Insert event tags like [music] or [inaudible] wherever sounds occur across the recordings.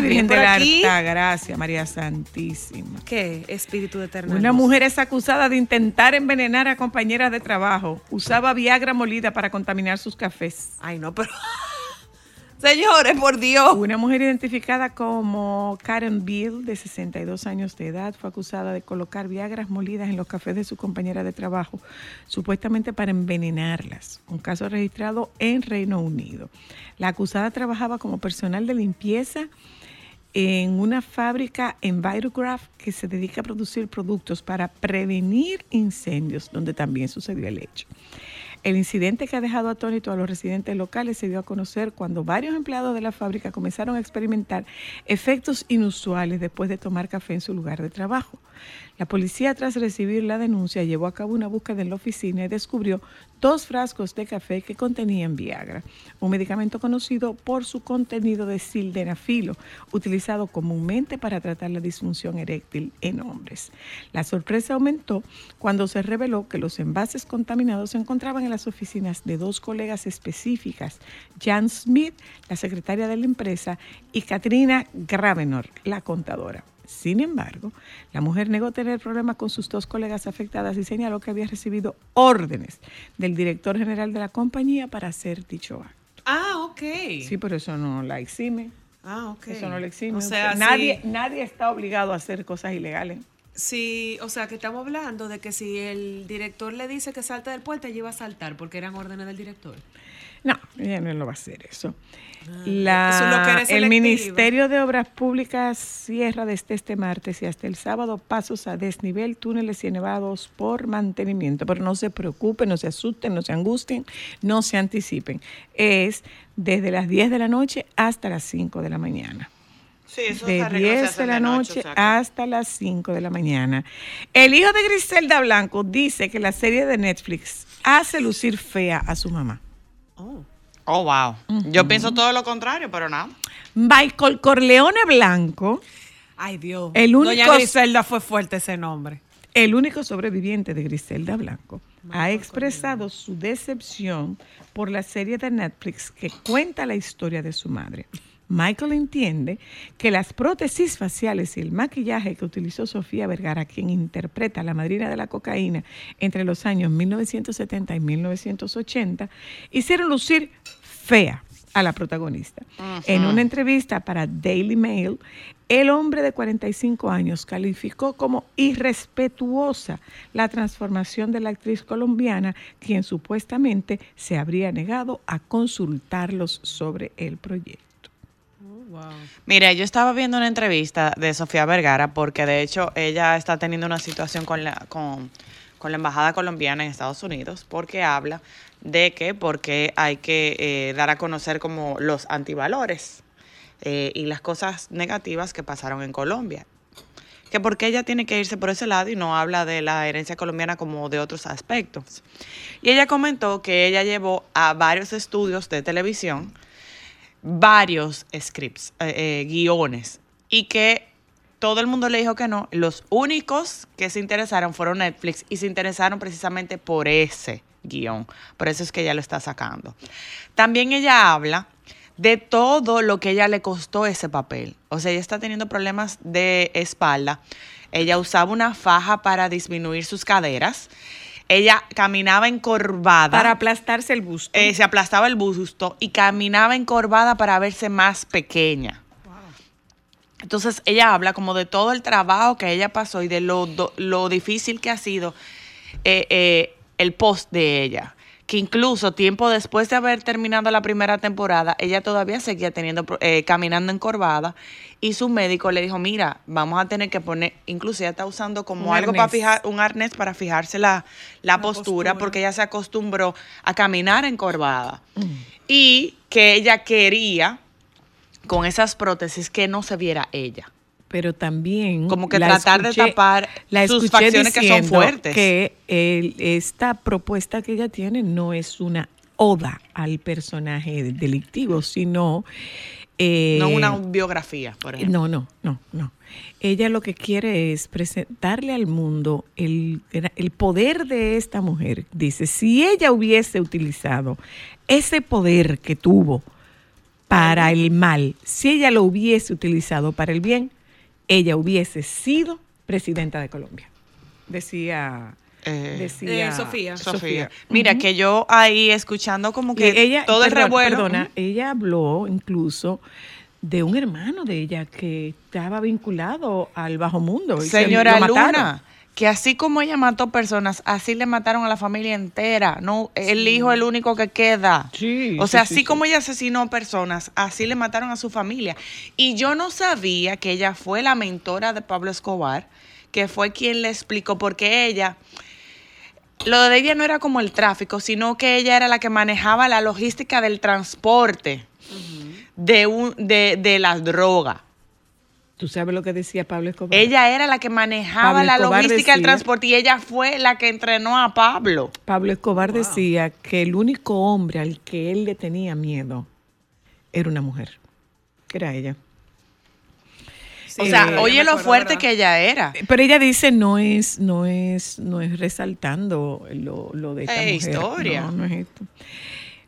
Virgen de la. Alta Gracia, María Santísima. ¿Qué? Espíritu de eterna Una mujer es acusada de intentar envenenar a compañeras de trabajo. Usaba Viagra molida para contaminar sus cafés. Ay, no, pero. [laughs] Señores, por Dios. Una mujer identificada como Karen Bill, de 62 años de edad, fue acusada de colocar Viagras molidas en los cafés de su compañera de trabajo, supuestamente para envenenarlas. Un caso registrado en Reino Unido. La acusada trabajaba como personal de limpieza en una fábrica en Virograph que se dedica a producir productos para prevenir incendios, donde también sucedió el hecho. El incidente que ha dejado atónito a los residentes locales se dio a conocer cuando varios empleados de la fábrica comenzaron a experimentar efectos inusuales después de tomar café en su lugar de trabajo. La policía, tras recibir la denuncia, llevó a cabo una búsqueda en la oficina y descubrió dos frascos de café que contenían Viagra, un medicamento conocido por su contenido de sildenafilo, utilizado comúnmente para tratar la disfunción eréctil en hombres. La sorpresa aumentó cuando se reveló que los envases contaminados se encontraban en las oficinas de dos colegas específicas, Jan Smith, la secretaria de la empresa, y Katrina Gravenor, la contadora. Sin embargo, la mujer negó tener problemas con sus dos colegas afectadas y señaló que había recibido órdenes del director general de la compañía para hacer dicho acto. Ah, ok. Sí, pero eso no la exime. Ah, ok. Eso no le exime. O sea, nadie, sí. nadie está obligado a hacer cosas ilegales. Sí, o sea, que estamos hablando de que si el director le dice que salte del puente, ella iba a saltar porque eran órdenes del director. No, ella no lo va a hacer eso. La- eso es lo que eres el. Ministerio de Obras Públicas cierra desde este martes y hasta el sábado pasos a desnivel, túneles y nevados por mantenimiento. Pero no se preocupen, no se asusten, no se angustien, no se anticipen. Es desde las 10 de la noche hasta las 5 de la mañana. Sí, esos de arreglos se 10 de la noche o sea que- hasta las 5 de la mañana. El hijo de Griselda Blanco dice que la serie de Netflix hace lucir fea a su mamá. Oh. Oh, wow. Yo pienso todo lo contrario, pero nada. Michael Corleone Blanco, Ay, Dios. El único- Doña Griselda fue fuerte ese nombre. el único sobreviviente de Griselda Blanco, ha expresado su decepción por la serie de Netflix que cuenta la historia de su madre. Michael entiende que las prótesis faciales y el maquillaje que utilizó Sofía Vergara, quien interpreta a la madrina de la cocaína entre los años 1970 y 1980, hicieron lucir fea a la protagonista. En una entrevista para Daily Mail, el hombre de 45 años calificó como irrespetuosa la transformación de la actriz colombiana, quien supuestamente se habría negado a consultarlos sobre el proyecto. Mira, yo estaba viendo una entrevista de Sofía Vergara porque de hecho ella está teniendo una situación con la, con, con la embajada colombiana en Estados Unidos porque habla de que porque hay que eh, dar a conocer como los antivalores eh, y las cosas negativas que pasaron en Colombia. Que porque ella tiene que irse por ese lado y no habla de la herencia colombiana como de otros aspectos. Y ella comentó que ella llevó a varios estudios de televisión varios scripts, eh, eh, guiones, y que todo el mundo le dijo que no. Los únicos que se interesaron fueron Netflix y se interesaron precisamente por ese guion. Por eso es que ella lo está sacando. También ella habla de todo lo que ella le costó ese papel. O sea, ella está teniendo problemas de espalda. Ella usaba una faja para disminuir sus caderas. Ella caminaba encorvada. Para aplastarse el busto. Eh, se aplastaba el busto y caminaba encorvada para verse más pequeña. Entonces ella habla como de todo el trabajo que ella pasó y de lo, do- lo difícil que ha sido eh, eh, el post de ella. Que incluso tiempo después de haber terminado la primera temporada, ella todavía seguía teniendo, eh, caminando encorvada. Y su médico le dijo, mira, vamos a tener que poner, incluso ella está usando como Un algo para fijar, un arnés para fijarse la, la postura, postura. porque ella se acostumbró a caminar encorvada. Mm. Y que ella quería con esas prótesis que no se viera ella. pero también Como que tratar de tapar la sus facciones que son fuertes. que el- esta propuesta que ella tiene no es una oda al personaje delictivo sino eh, no una biografía, por ejemplo. no no no no ella lo que quiere es presentarle al mundo el, el poder de esta mujer dice si ella hubiese utilizado ese poder que tuvo para el mal, si ella lo hubiese utilizado para el bien, ella hubiese sido presidenta de Colombia. Decía, Eh, decía Eh, Sofía. Sofía. Mira, que yo ahí escuchando como Que ella, todo el revuelo. perdona, ella habló incluso de un hermano de ella que estaba vinculado al bajo mundo. y Señora lo mataron. Luna, que así como ella mató personas, así le mataron a la familia entera. No, el hijo es el único que queda. Sí, o sea, sí, sí, así sí. como ella asesinó personas, así le mataron a su familia. Y yo no sabía que ella fue la mentora de Pablo Escobar, que fue quien le explicó porque ella lo de ella no era como el tráfico, sino que ella era la que manejaba la logística del transporte de, un, de, de las drogas. ¿Tú sabes lo que decía Pablo Escobar? Ella era la que manejaba Pablo la Escobar logística del transporte y ella fue la que entrenó a Pablo. Pablo Escobar decía que el único hombre al que él le tenía miedo era una mujer, que era ella. O sea, Eh, oye lo fuerte que ella era. Pero ella dice no es, no es, no es resaltando lo, lo de esta Eh, mujer. historia. No, no es esto.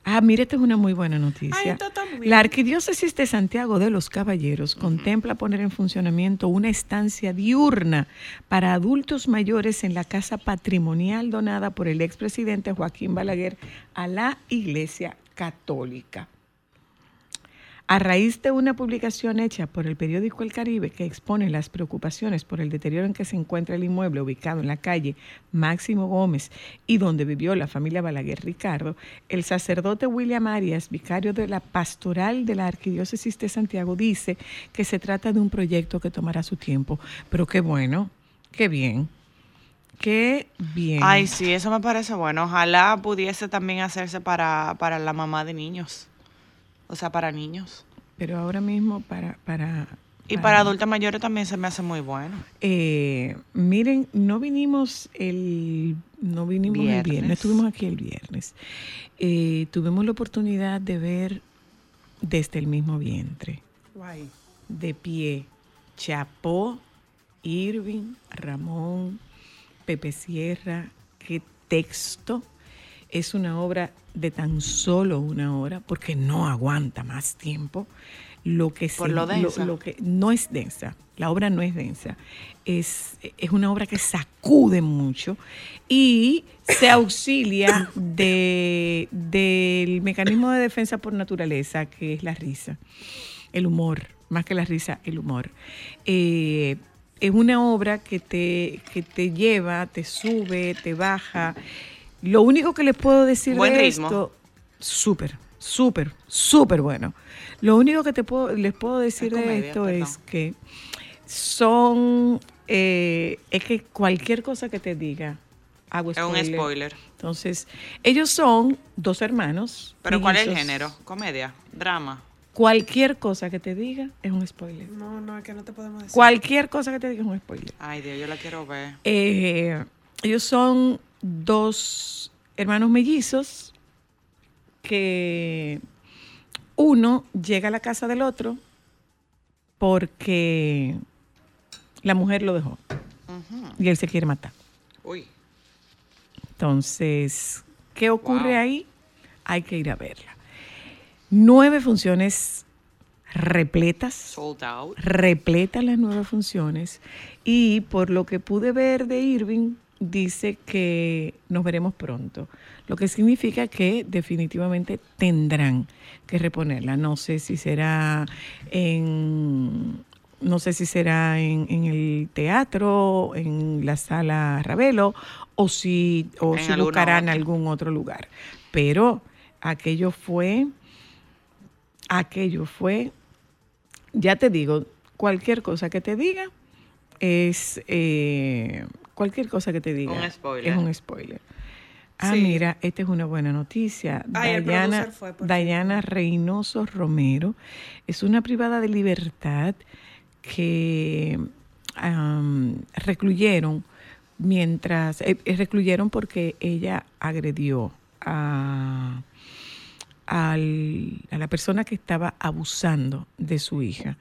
Ah, mire, esta es una muy buena noticia. La Arquidiócesis de Santiago de los Caballeros contempla poner en funcionamiento una estancia diurna para adultos mayores en la casa patrimonial donada por el expresidente Joaquín Balaguer a la Iglesia Católica. A raíz de una publicación hecha por el periódico El Caribe que expone las preocupaciones por el deterioro en que se encuentra el inmueble ubicado en la calle Máximo Gómez y donde vivió la familia Balaguer Ricardo, el sacerdote William Arias, vicario de la pastoral de la Arquidiócesis de Santiago, dice que se trata de un proyecto que tomará su tiempo. Pero qué bueno, qué bien, qué bien. Ay, sí, eso me parece bueno. Ojalá pudiese también hacerse para, para la mamá de niños. O sea, para niños. Pero ahora mismo para... para Y para adultos mayores también se me hace muy bueno. Eh, miren, no vinimos el no vinimos el Viernes. viernes, estuvimos aquí el viernes. Eh, tuvimos la oportunidad de ver desde el mismo vientre, Guay. de pie, Chapó, Irving, Ramón, Pepe Sierra, qué texto. Es una obra de tan solo una hora, porque no aguanta más tiempo. Lo que Por se- lo densa. lo que no es densa, la obra no es densa, es, es una obra que sacude mucho y se auxilia de, del mecanismo de defensa por naturaleza, que es la risa, el humor, más que la risa, el humor. Eh, es una obra que te, que te lleva, te sube, te baja. Lo único que les puedo decir Buen de ritmo. esto, súper, súper, súper bueno. Lo único que te puedo, les puedo decir Es de comedia, esto perdón. es que son, eh, es que cualquier cosa que te diga, hago Es un spoiler. Entonces, ellos son dos hermanos. Pero ¿cuál es el género? ¿Comedia? ¿Drama? Cualquier cosa que te diga es un spoiler. No, no, es que no te podemos decir. Cualquier cosa que te diga es un spoiler. Ay, Dios, yo la quiero ver. Eh, ellos son dos hermanos mellizos que uno llega a la casa del otro porque La mujer lo dejó. Y él se quiere matar. Uy. Entonces, ¿qué ocurre Wow. ahí? Hay que ir a verla. Nueve funciones repletas, Sold out. repletas las nueve funciones. Y por lo que pude ver de Irving, dice que nos veremos pronto. Lo que significa que definitivamente tendrán que reponerla. No sé si será en no sé si será en, en el teatro, en la sala Ravelo, o si, o En si buscarán algún otro lugar. Pero aquello fue, aquello fue, ya te digo, cualquier cosa que te diga es, eh, cualquier cosa que te diga Un spoiler. es un spoiler. Ah, Sí. mira, esta es una buena noticia. Ay, Dayana, fue, Reynoso Romero es una privada de libertad que am, recluyeron mientras, eh, eh, recluyeron porque ella agredió a, a la persona que estaba abusando de su hija.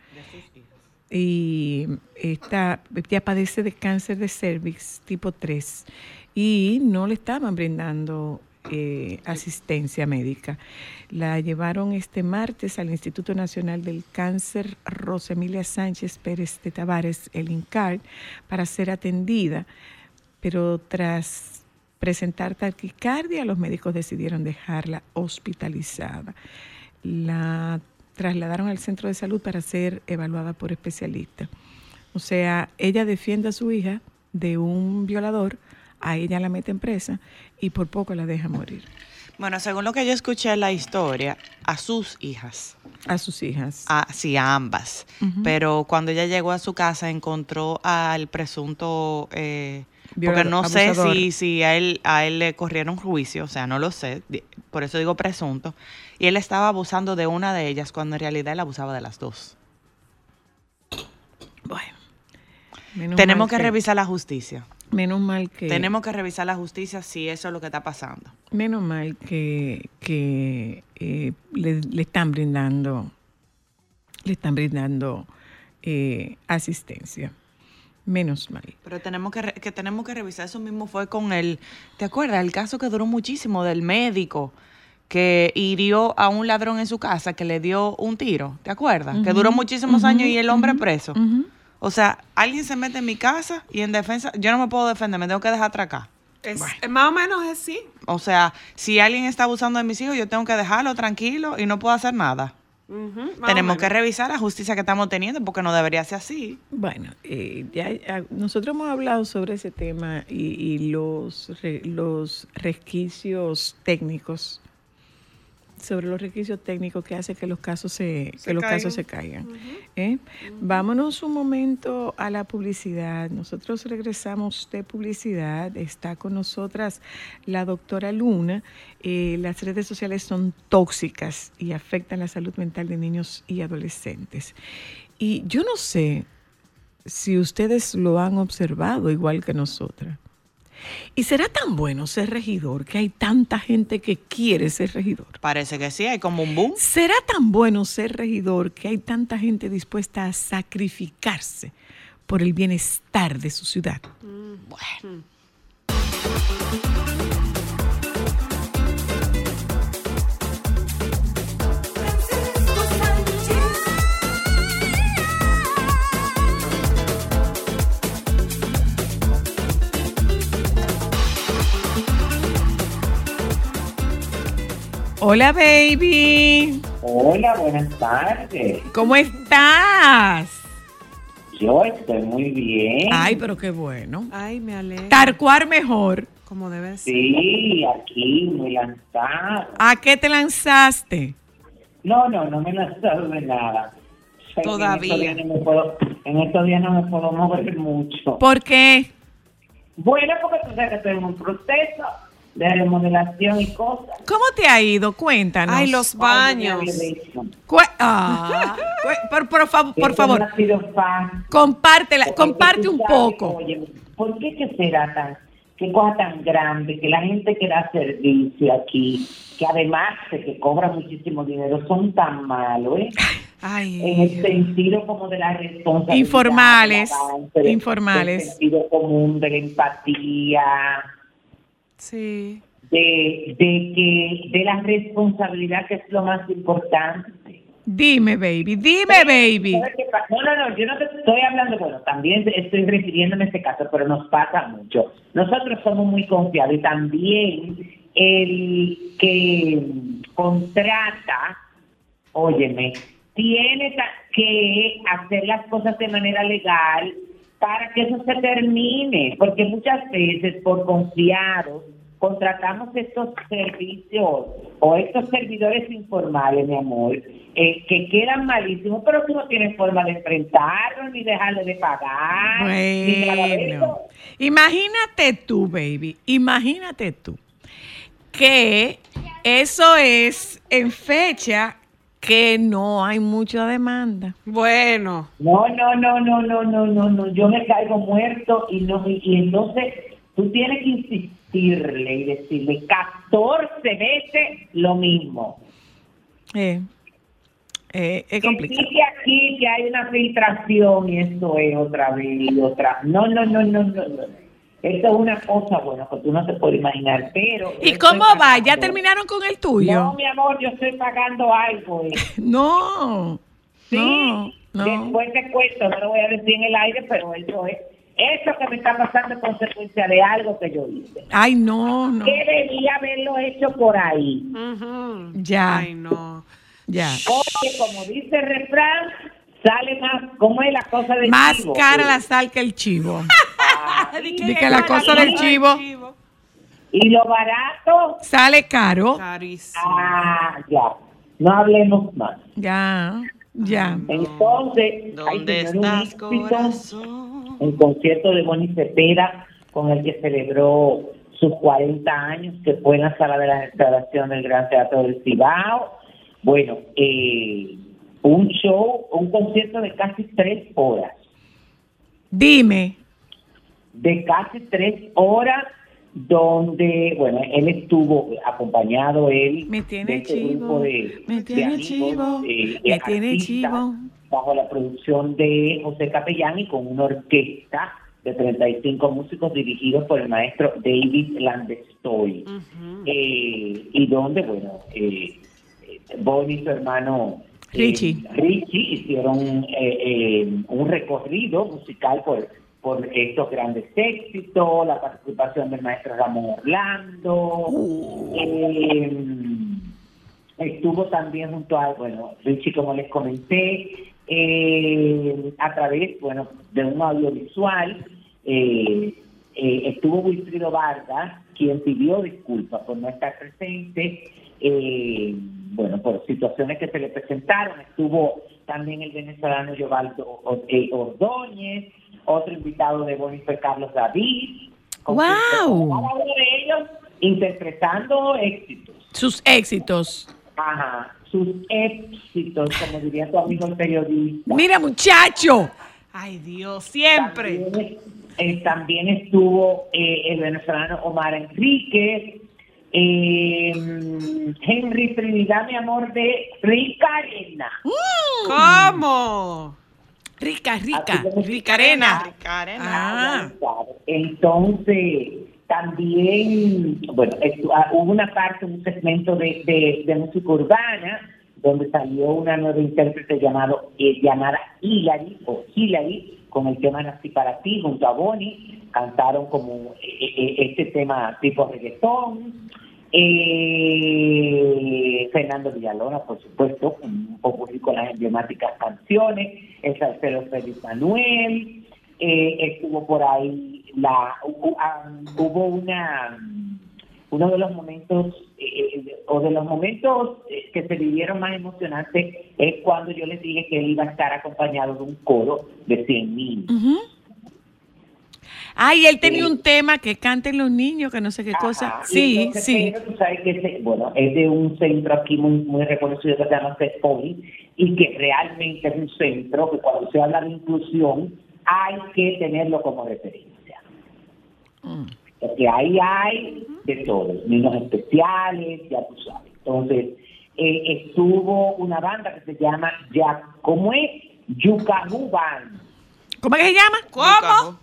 Y esta, ella padece de cáncer de cervix tipo 3 y no le estaban brindando eh, asistencia médica. La llevaron este martes al Instituto Nacional del Cáncer Rosemilia Sánchez Pérez de Tavares, el INCAR, para ser atendida, pero tras presentar taquicardia, los médicos decidieron dejarla hospitalizada. La trasladaron al centro de salud para ser evaluada por especialistas. O sea, ella defiende a su hija de un violador, a ella la mete en presa y por poco la deja morir. Bueno, según lo que yo escuché en la historia, a sus hijas, A sus hijas. a, sí, a ambas, pero cuando ella llegó a su casa encontró al presunto, eh, porque no sé si, si a, él, a él le corrieron juicio, o sea, no lo sé, por eso digo presunto, y él estaba abusando de una de ellas cuando en realidad él abusaba de las dos. Bueno. menos Tenemos que revisar la justicia. Menos mal que. Tenemos que revisar la justicia si eso es lo que está pasando. Menos mal que, que eh, le, le están brindando, le están brindando eh, asistencia. Menos mal. Pero tenemos que, re- que tenemos que revisar eso mismo fue con el, ¿te acuerdas? El caso que duró muchísimo del médico que hirió a un ladrón en su casa que le dio un tiro, ¿te acuerdas? que duró muchísimos años y el hombre preso. O sea, alguien se mete en mi casa y en defensa, yo no me puedo defender, me tengo que dejar atracar. Es, es más o menos así. O sea, si alguien está abusando de mis hijos, yo tengo que dejarlo tranquilo y no puedo hacer nada. Tenemos que revisar la justicia que estamos teniendo porque no debería ser así. Bueno, eh, ya, ya nosotros hemos hablado sobre ese tema y, y los, re- los resquicios técnicos, sobre los resquicios técnicos que hace que los casos se, Se que los caigan. casos se caigan. ¿eh? Vámonos un momento a la publicidad. Nosotros regresamos de publicidad. Está con nosotras la doctora Luna. Eh, las redes sociales son tóxicas y afectan la salud mental de niños y adolescentes. Y yo no sé si ustedes lo han observado igual que nosotras. ¿Y será tan bueno ser regidor que hay tanta gente que quiere ser regidor? Parece que sí, hay como un boom. ¿Será tan bueno ser regidor que hay tanta gente dispuesta a sacrificarse por el bienestar de su ciudad? Bueno. Hola, baby. Hola, buenas tardes. ¿Cómo estás? Yo estoy muy bien. Ay, pero qué bueno. Ay, me alegra. Tarcuar mejor. Como debe ser. Sí, aquí muy lanzado. ¿A qué te lanzaste? No, no, no me he lanzado de nada. Todavía. En estos, días no me puedo, en estos días no me puedo mover mucho. ¿Por qué? Bueno, porque tú sabes que estoy en un proceso de remodelación y cosas. ¿Cómo te ha ido? Cuéntanos. Ay, los baños. Ah, por, por favor, por favor, he sido fan. compártela, Porque comparte un sabes, poco. Oye, ¿por qué que será tan, qué cosa tan grande que la gente que da servicio aquí, que además de que cobra muchísimo dinero, son tan malos, ¿eh? Ay. en el sentido como de la responsabilidad. Informales, avance, del- informales. Del sentido común, de la empatía, Sí. de, de que de la responsabilidad que es lo más importante. Dime, baby, dime, baby. No, no, no, yo no te estoy hablando, bueno, también estoy refiriéndome a este caso, pero nos pasa mucho. Nosotros somos muy confiados y también el que contrata, óyeme, tiene que hacer las cosas de manera legal para que eso se termine, porque muchas veces por confiados contratamos estos servicios o estos servidores informales, mi amor, eh, que quedan malísimos, pero tú no tienes forma de enfrentarlos ni dejarle de pagar. Bueno, imagínate tú, baby, imagínate tú que eso es en fecha que no hay mucha demanda. Bueno. No, no, no, no, no, no, no, no, yo me caigo muerto y no y, y entonces tú tienes que insistirle y decirle 14 veces lo mismo. Eh, eh, es Que complicado. dice aquí que hay una filtración y esto es otra vez y otra. No, no, no, no, no, no. Esto es una cosa, bueno, que tú no te puedes imaginar, pero... ¿Y cómo va? ¿Ya terminaron con el No, tuyo? mi amor, yo estoy pagando algo. eh. [laughs] No, Sí, no, no. después te cuento, no lo voy a decir en el aire, pero eso es, eso que me está pasando es consecuencia de algo que yo hice. Ay, no, no. Que debía haberlo hecho por ahí. Ya. Ay, no. Ya. Porque como dice el refrán, sale más, ¿cómo es la cosa del Más chivo? cara la sal que el chivo. Ah, [laughs] que la cosa del chivo Y lo barato, sale caro. Carísimo. ah, ya, no hablemos más. Ya, ya. Entonces, ay, ¿Dónde señor, un estás, éxito. corazón? el concierto de Bonnie Cepeda, con el que celebró sus 40 años, que fue en la sala de la instalación del Gran Teatro del Cibao. Bueno, eh, un show, un concierto de casi tres horas, Dime. de casi tres horas, donde, bueno, él estuvo acompañado, él, Me tiene de este chivo, grupo de, me de tiene amigos, chivo, eh, me tiene chivo. bajo la producción de José Capellán y con una orquesta de 35 músicos dirigidos por el maestro David Landestoy. Eh, y donde, bueno, eh, Bonnie y su hermano eh, Richie. Richie hicieron eh, eh, un recorrido musical por, por estos grandes éxitos, la participación del maestro Ramón Orlando. eh, estuvo también junto a, bueno, Richie, como les comenté, eh, a través, bueno, de un audiovisual, eh, eh, estuvo Wilfrido Vargas, quien pidió disculpas por no estar presente, eh, bueno, por situaciones que se le presentaron, estuvo también el venezolano Giovanni Ordóñez, otro invitado de Bonnie fue Carlos David, con uno de ellos interpretando éxitos. Sus éxitos. Ajá, sus éxitos, como diría tu amigo el periodista. Mira, muchacho. Ay, Dios, siempre. También, eh, también estuvo eh, el venezolano Omar Enrique, eh, Henry Trinidad, mi amor, de Rica Arena. ¿Cómo? Rica, como- rica arena. Ricarena. Ah, Entonces, también, bueno, ah, hubo una parte, un segmento de, de, de música urbana, donde salió una nueva intérprete llamado, eh, llamada Hilary, o Hilary, con el tema Nací para ti, junto a Bonnie, cantaron como eh, eh, este tema tipo reggaetón. Eh, Fernando Villalona, por supuesto, un poco con las emblemáticas canciones, el salsero Félix Manuel, eh, estuvo por ahí la ah, hubo una uno de los momentos eh, eh, o de los momentos eh, que se vivieron más emocionantes es cuando yo les dije que él iba a estar acompañado de un coro de 100 niños. ujú. Ay, él tenía un tema que canten los niños, que no sé qué cosa. Ajá, Sí, entonces, sí. tú sabes que ese- bueno, es de un centro aquí muy, muy reconocido que se llama CEPOI y que realmente es un centro que cuando se habla de inclusión hay que tenerlo como referencia. Mm. Porque ahí hay de todo, niños especiales, ya tú sabes. Entonces, eh, estuvo una banda que se llama ya ¿cómo es? Yucahuban. ¿Cómo es que se llama? ¿Cómo?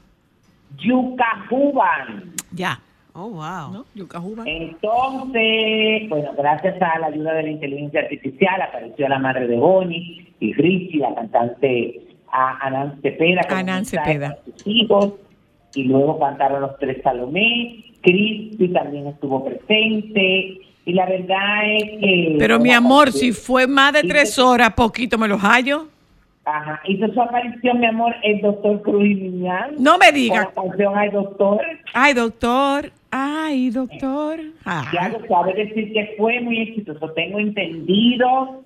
Yucahuban. Ya. Oh, wow. ¿No? Yucahuba. Entonces, bueno, gracias a la ayuda de la inteligencia artificial apareció la madre de Bonnie y Richie, la cantante a Anán Cepeda, Anán Cepeda. sus hijos, y luego cantaron los tres Salomé, Cristi también estuvo presente, y la verdad es que... Pero mi amor, si fue más de tres horas, poquito me los hallo. Ajá, hizo su aparición, mi amor, el doctor Cruz Miñán. No me Con diga. la canción Ay Doctor. Ay, doctor. Ay, doctor. Ya lo sabe decir que fue muy exitoso. Tengo entendido,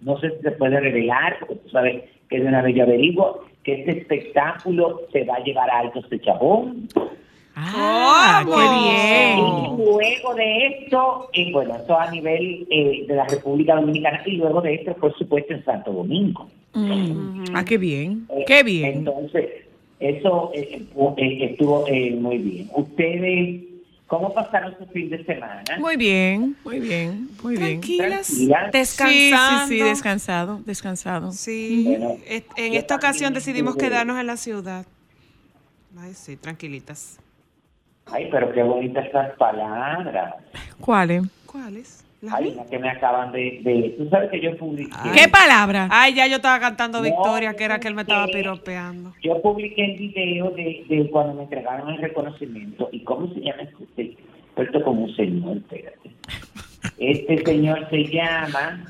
no sé si se puede revelar, porque tú sabes que de una vez yo averiguo, que este espectáculo se va a llevar a Altos de Chabón. Ah, ¿Cómo? qué Y bien. luego de esto, y bueno, eso a nivel eh, de la República Dominicana, y luego de esto, por supuesto, en Santo Domingo. Mm. Ah, qué bien. Eh, Qué bien. Entonces, eso eh, eh, estuvo eh, muy bien. Ustedes, ¿cómo pasaron su fin de semana? Muy bien, muy bien, muy bien. Tranquilas, Tranquila. descansando. Sí, sí, sí, descansado, descansado. Sí, Bueno, en esta ocasión decidimos quedarnos en la ciudad. Ay, sí, tranquilitas. Ay, pero qué bonitas esas palabras. ¿Cuáles? ¿Cuáles? ¿Las Ay, mías? las que me acaban de... de- Tú sabes que yo publiqué... ¿Qué palabra? Ay, ya yo estaba cantando No, Victoria, que era que él me estaba piropeando. Yo publiqué el video de, de cuando me entregaron el reconocimiento. ¿Y cómo se llama este? Puesto como un señor, espérate. Este señor se llama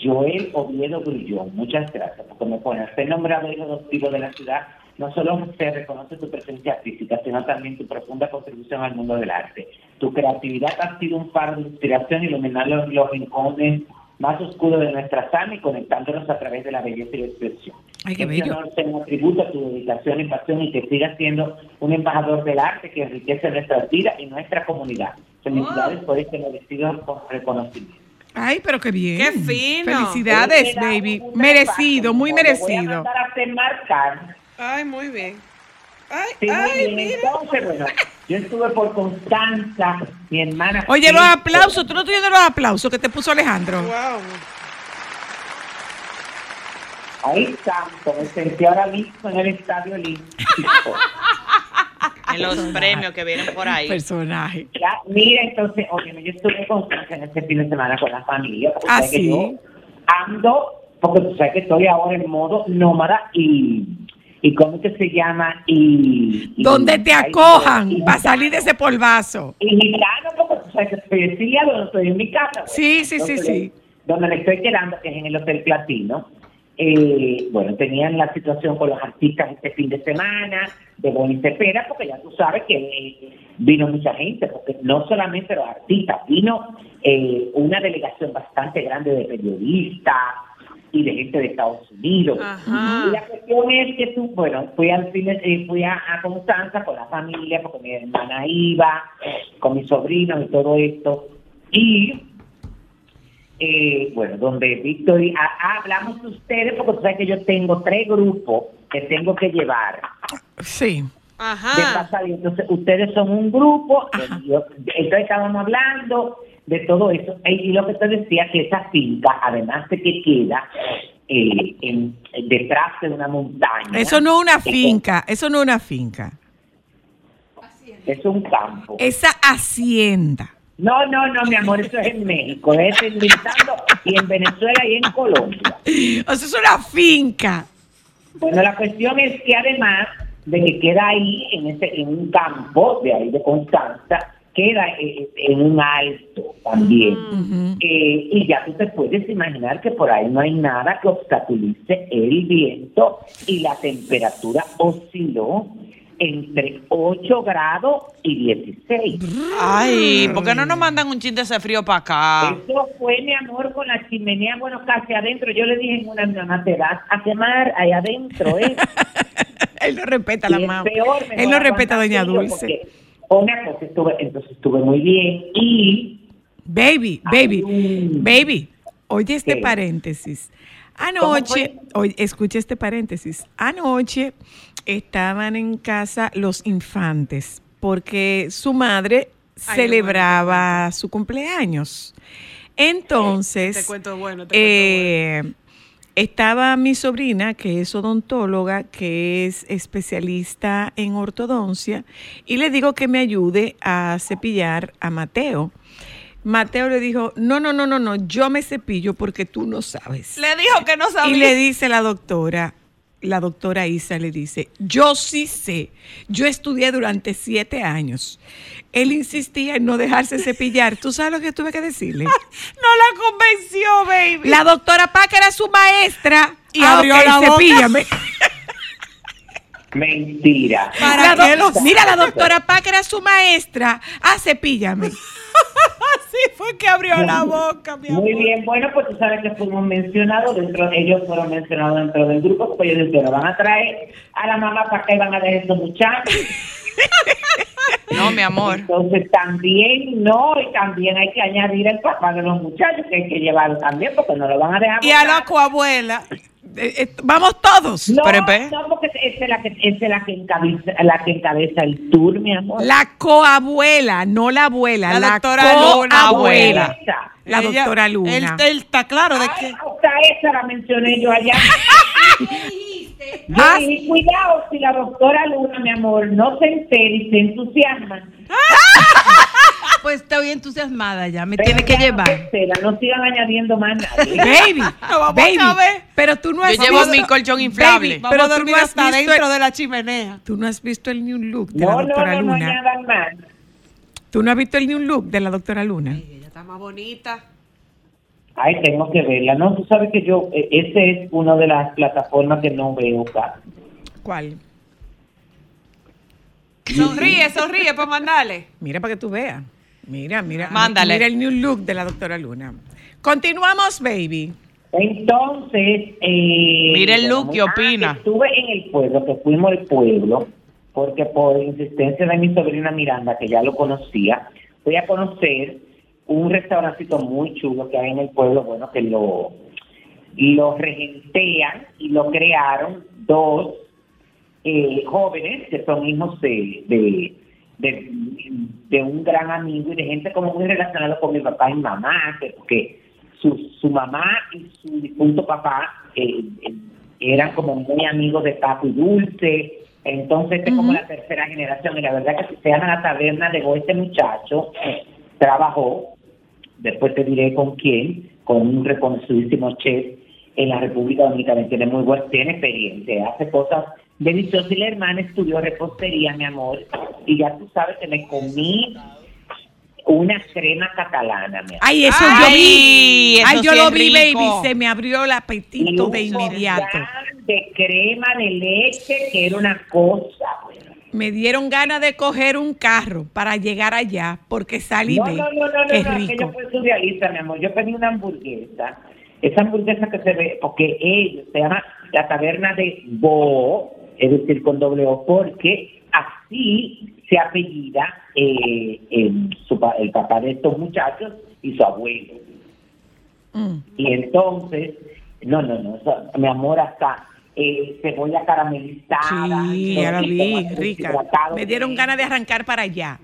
Joel Oviedo Grullón. Muchas gracias porque me pone a ser nombrado hijo adoptivo de la ciudad. No solo se reconoce tu presencia física, sino también tu profunda contribución al mundo del arte. Tu creatividad ha sido un faro de inspiración iluminando los, los rincones más oscuros de nuestra alma y conectándonos a través de la belleza y la expresión. Ay, qué Este bello. honor sea un tributo a tu dedicación y pasión y que sigas siendo un embajador del arte que enriquece nuestras vidas y nuestra comunidad. Felicidades por este merecido reconocimiento. Ay, pero qué bien. ¡Qué fino! Felicidades, baby. Merecido, muy le Voy a merecido. mandar a hacer marcar. Ay, muy bien. Ay, Sí, muy ay, bien. mira. Entonces, bueno, yo estuve por Constanza, mi hermana. Oye, los aplausos, tú no tienes los aplausos que te puso Alejandro. Wow. Ahí santo, me sentí ahora mismo en el Estadio Olímpico. [laughs] En los premios que vienen por ahí. Personaje. Ya, mira, entonces, oye, yo estuve con Constanza en este fin de semana con la familia. porque Ah, yo ando, porque tú sabes que estoy ahora en modo nómada y, y ¿cómo que se llama? Y, y- Donde te acojan para salir de ese polvazo. Y gitano, porque tú sabes que estoy exiliado, no estoy en mi casa. pues. Sí, sí, sí, sí. Donde me estoy quedando, que es en el Hotel Platino. Eh, bueno, tenían la situación con los artistas este fin de semana, de Bonnie Cepeda, porque ya tú sabes que eh, vino mucha gente, porque no solamente los artistas, vino eh, una delegación bastante grande de periodistas y de gente de Estados Unidos. Ajá. Y la cuestión es que tú, bueno, fui al fin, de- eh, fui a, a Constanza con la familia, porque mi hermana iba, con mis sobrinos y todo esto. Y eh, bueno, donde Víctor, y- ah, ah, hablamos de ustedes, porque tú sabes que yo tengo tres grupos que tengo que llevar Sí. de Ajá. pasadía. Entonces, ustedes son un grupo, Ajá. yo- entonces estábamos hablando de todo eso. Y lo que te decía, que esa finca, además de que queda eh, en- detrás de una montaña. Eso no es una es- finca, eso no es una finca. Es un campo. Esa hacienda. No, no, no, mi amor, eso es en México, es inventando y en Venezuela y en Colombia. O sea, es una finca. Bueno, la cuestión es que además de que queda ahí, en, ese, en un campo de ahí de Constanza, queda en un alto también. Ujú. Eh, y ya tú te puedes imaginar que por ahí no hay nada que obstaculice el viento y la temperatura osciló entre 8 grados y 16. Ay, ¿por qué no nos mandan un chin de ese frío para acá? Eso fue, mi amor, con la chimenea, bueno, casi adentro. Yo le dije en una mi mamá, te vas a quemar ahí adentro, ¿eh? [laughs] Él no respeta a la mamá. Él no respeta a Doña Dulce. porque Una cosa, estuve, entonces estuve muy bien y Baby, baby, baby. Oye este ¿Qué? paréntesis. ¿Cómo Anoche, oye, escucha este paréntesis. Anoche estaban en casa los infantes porque su madre Ay, celebraba su cumpleaños. Entonces, Te cuento bueno, te cuento eh, estaba mi sobrina, que es odontóloga, que es especialista en ortodoncia, y le digo que me ayude a cepillar a Mateo. Mateo le dijo, no, no, no, no, no, yo me cepillo porque tú no sabes. Le dijo que no sabía. Y le dice la doctora, la doctora Isa le dice, yo sí sé, yo estudié durante siete años. Él insistía en no dejarse cepillar. ¿Tú sabes lo que tuve que decirle? [laughs] No la convenció, baby. La doctora Paca era su maestra. Y abrió ok, la boca. cepíllame. Mentira. La Mira, la doctora Paca era su maestra. Ah, cepíllame. [laughs] Así fue que abrió la boca, mi amor. Muy bien, bueno, pues tú sabes que fuimos mencionados dentro, ellos fueron mencionados dentro del grupo, pues ellos dijeron, van a traer a la mamá para acá y van a dejar estos muchachos. [laughs] No, mi amor. Entonces también, no, y también hay que añadir el papá de los muchachos, que hay que llevarlo también, porque no lo van a dejar. Y a la coabuela. Eh, eh, vamos todos. No, no, porque esa es la que, es la que encabeza, la que encabeza el tour, mi amor. La coabuela, no la abuela, La la, doctora Luna. coabuela. La Ella- doctora Luna. Él, él está claro de Ay, que. hasta esa la mencioné yo allá. [laughs] Yo Ah. dije, cuidado si la doctora Luna, mi amor, no se entera y se entusiasma. [laughs] Pues estoy entusiasmada ya, me Pero tiene que llevar. No, no sigan añadiendo más nadie. [laughs] Baby, [laughs] vamos baby, a ver. pero tú no has Yo llevo visto- mi colchón inflable. Baby, Vamos pero a tú dormir no has visto dentro el- de la chimenea. Tú no has visto el new look de No, la no, doctora no, no Luna. añadan más. Tú no has visto el new look de la doctora Luna. Ella está más bonita. Ay, tengo que verla. No, tú sabes que yo, eh, ese es una de las plataformas que no veo casi. ¿Cuál? Sonríe, sonríe para mandarle. Mira para que tú veas. Mira, mira. Mándale. Mira el new look de la doctora Luna. Continuamos, baby. Entonces, eh, Mire el look, ¿qué opina? que Estuve en el pueblo, que fuimos al pueblo, porque por insistencia de mi sobrina Miranda, que ya lo conocía, fui a conocer un restaurancito muy chulo que hay en el pueblo, bueno, que lo, lo regentean y lo crearon dos eh, jóvenes que son hijos de, de, de, de un gran amigo y de gente como muy relacionada con mi papá y mamá, que, porque su, su mamá y su difunto papá eh, eh, eran como muy amigos de Paco y Dulce. Entonces, esta es como la tercera generación. Y la verdad que si se llama la taberna de este muchacho, eh, trabajó, después te diré con quién, con un reconocidísimo chef en la República Dominicana. Tiene muy buena, tiene experiencia, hace cosas deliciosas. Y la hermana estudió repostería, mi amor. Y ya tú sabes que me comí una crema catalana, mi amor. Ay, eso Ay, yo vi. eso Ay, yo sí lo es vi, rico. baby. Se me abrió el apetito de inmediato. de crema de leche, que era una cosa, bueno. Me dieron ganas de coger un carro para llegar allá porque salí No, ve no, no, no, no, que no, es que yo rico. fui surrealista, mi amor. Yo pedí una hamburguesa. Esa hamburguesa que se ve, porque ellos se llama la taberna de Bo, es decir, con doble O, porque así se apellida eh, el, su el papá de estos muchachos y su abuelo. Mm. Y entonces, no, no, no, eso, mi amor, hasta eh, cebolla caramelizada. Sí, ya la vi, rica. Me dieron ganas de arrancar para allá.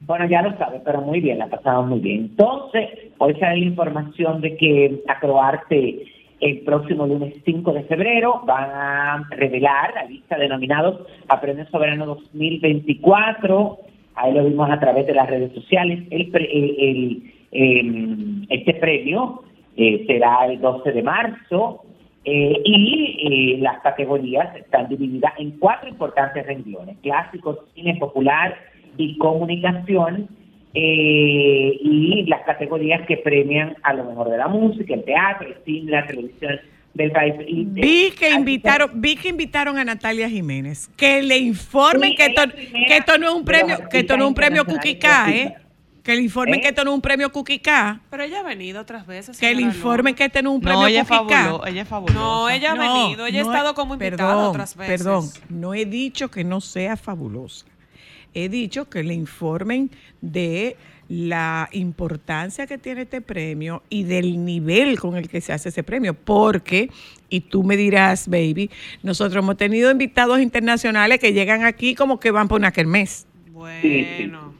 Bueno, ya lo sabes, pero muy bien, la pasamos muy bien. Entonces, hoy sale la información de que Acroarte el próximo lunes 5 de febrero van a revelar la lista de nominados a Premio Soberano 2024. Ahí lo vimos a través de las redes sociales. El, pre- el- em, este premio eh, será el 12 de marzo eh, y eh, las categorías están divididas en cuatro importantes renglones, clásicos, cine popular y comunicación, eh, y las categorías que premian a lo mejor de la música, el teatro, el cine, la televisión del país. Y, Vi que invitaron, vi que invitaron a Natalia Jiménez, que le informen Sí, que esto, ella primera que esto no es un premio, que esto no es un premio Kukika, ¿eh? Que le informen ¿Eh? que esto no es un premio Kukika, Pero ella ha venido otras veces. que le informen que este no es un premio No, ella. Ella es fabulosa. No, ella ha No, venido. Ella no ha estado como invitada perdón, otras veces. Perdón, no he dicho que no sea fabulosa. He dicho que le informen de la importancia que tiene este premio y del nivel con el que se hace ese premio. Porque, y tú me dirás, baby, nosotros hemos tenido invitados internacionales que llegan aquí como que van por una kermés. Bueno.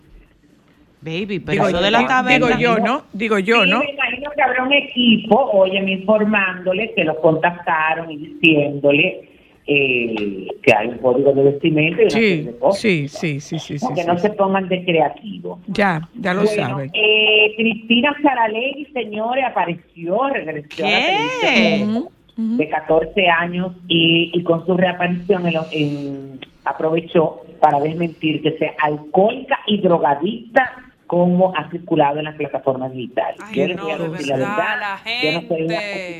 Baby, pero Digo, eso yo, de la taberna. digo yo, ¿no? Digo yo, Sí, ¿no? me que habrá un equipo, óyeme, informándole que los contactaron y diciéndole eh, que hay un código de vestimenta y Sí, de cosas. sí, sí, sí, sí, sí, Para que sí, no sí. se pongan de creativo. Ya, ya lo Bueno, saben. eh, Cristina Saralegui, señores, apareció, regresó a la televisión de 14 años y, y con su reaparición en lo- en- aprovechó para desmentir que sea alcohólica y drogadicta como ha circulado en las plataformas digitales. Ay, yo les no, voy a de decir la verdad, la yo, no soy,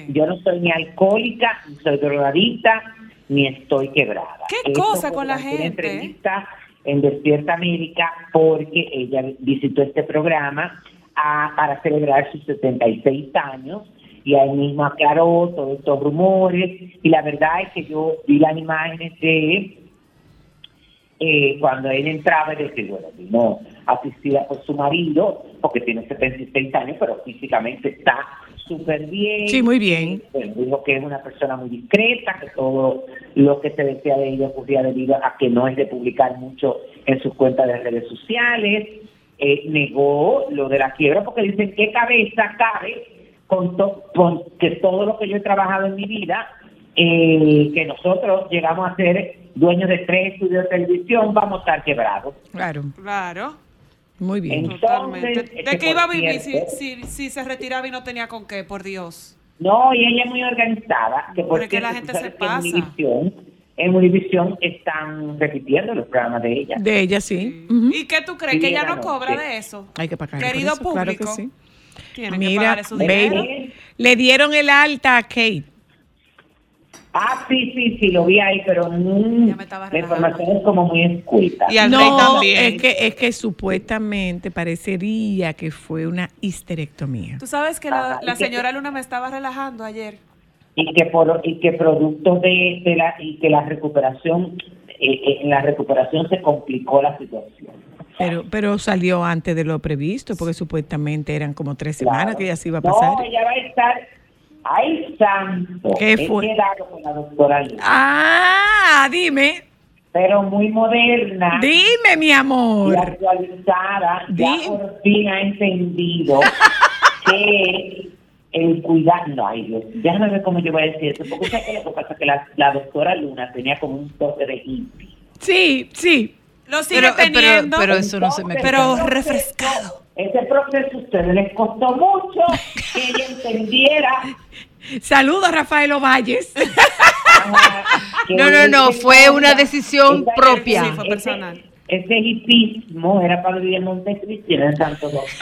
yo no soy ni alcohólica, ni soy drogadicta, ni estoy quebrada. ¿Qué Esto cosa con la durante una gente? entrevista en Despierta América porque ella visitó este programa a- para celebrar sus 76 años y ahí mismo aclaró todos estos rumores y la verdad es que yo vi las imágenes de eh, cuando él entraba y decía, bueno, vino asistida por su marido, porque tiene 76 años, pero físicamente está súper bien. Sí, muy bien. Bueno, dijo que es una persona muy discreta, que todo lo que se decía de ella ocurría debido a que no es de publicar mucho en sus cuentas de redes sociales. Eh, negó lo de la quiebra porque dicen qué cabeza cabe con, to- con que todo lo que yo he trabajado en mi vida, eh, que nosotros llegamos a ser dueños de tres estudios de televisión, vamos a estar quebrados. Claro, Claro, muy bien. Entonces, totalmente. este, ¿De qué iba a vivir si, si, si se retiraba y no tenía con qué, por Dios? No, y ella es muy organizada. Que por Pero es que la gente se pasa. En Univisión están repitiendo los programas de ella. De ella sí. ¿Y qué tú crees? Sí, ¿Que ella no cobra noche. de eso? Hay que pagar. Querido por eso, claro que público, sí. que Mira, pagarle su baby, dinero. le dieron el alta a Kate. Ah, sí, sí, sí, lo vi ahí, pero mm, Ya me estaba la información es como muy escueta. Y al rey No, también. es que, es que supuestamente parecería que fue una histerectomía. Tú sabes que la, que- señora Luna me estaba relajando ayer. y que por y que producto de, de la y que la recuperación eh, eh, en la recuperación se complicó la situación. Pero, pero salió antes de lo previsto, porque supuestamente eran como tres semanas Claro. que ya se iba a pasar. No, ella va a estar. ¡Ay, santo! ¿Qué He fue? quedado con la doctora Luna, Ah, dime, pero muy moderna. dime, mi y amor. actualizada, ya Di- por fin ha entendido [laughs] que el cuidado, no, ay Dios, déjame ver cómo yo voy a decir eso, porque ¿sabes qué lo que pasa? Que la, la doctora Luna tenía como un toque de hippie. Sí, sí. Lo sigue Pero, pero, teniendo. pero eso no se me Pero refrescado. Ese proceso a ustedes les costó mucho que ella [laughs] entendiera. Saludos, Rafael Ovalles. ajá, No, no, no, fue una decisión propia. Sí, fue personal. Ese, ese hipismo era para vivir en Montecristiano en Santo Domingo. [laughs]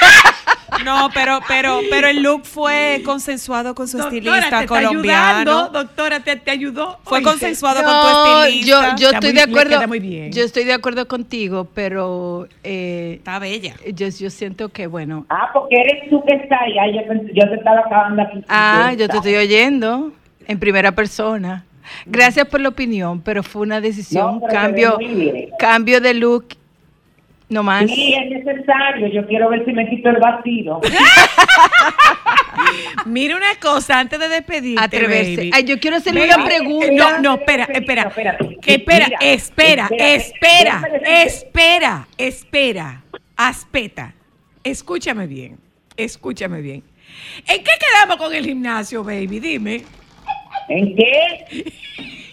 No, pero, pero, pero el look fue consensuado con su Doctora, estilista te está colombiano. ayudando. Doctora, te, te ayudó. Fue consensuado No, con tu estilista. yo, yo estoy muy- de acuerdo. queda muy bien. Yo estoy de acuerdo contigo, pero eh, Está bella. yo, yo siento que bueno. Ah, porque eres tú que estás ahí. Yo, yo te estaba acabando aquí. Ah, yo te estoy oyendo en primera persona. Gracias por la opinión, pero fue una decisión, No, cambio, cambio de look, no más. Sí, es necesario. Yo quiero ver si me quito el vacío. [laughs] Mira una cosa, antes de despedirte, Atreverse. baby. Ay, yo quiero hacerle Baby, una pregunta. No, no, espera, espera. Espera, Mira, espera, espera, decirte. espera, espera. Aspeta. Escúchame bien, escúchame bien. ¿En qué quedamos con el gimnasio, baby? Dime. ¿En qué?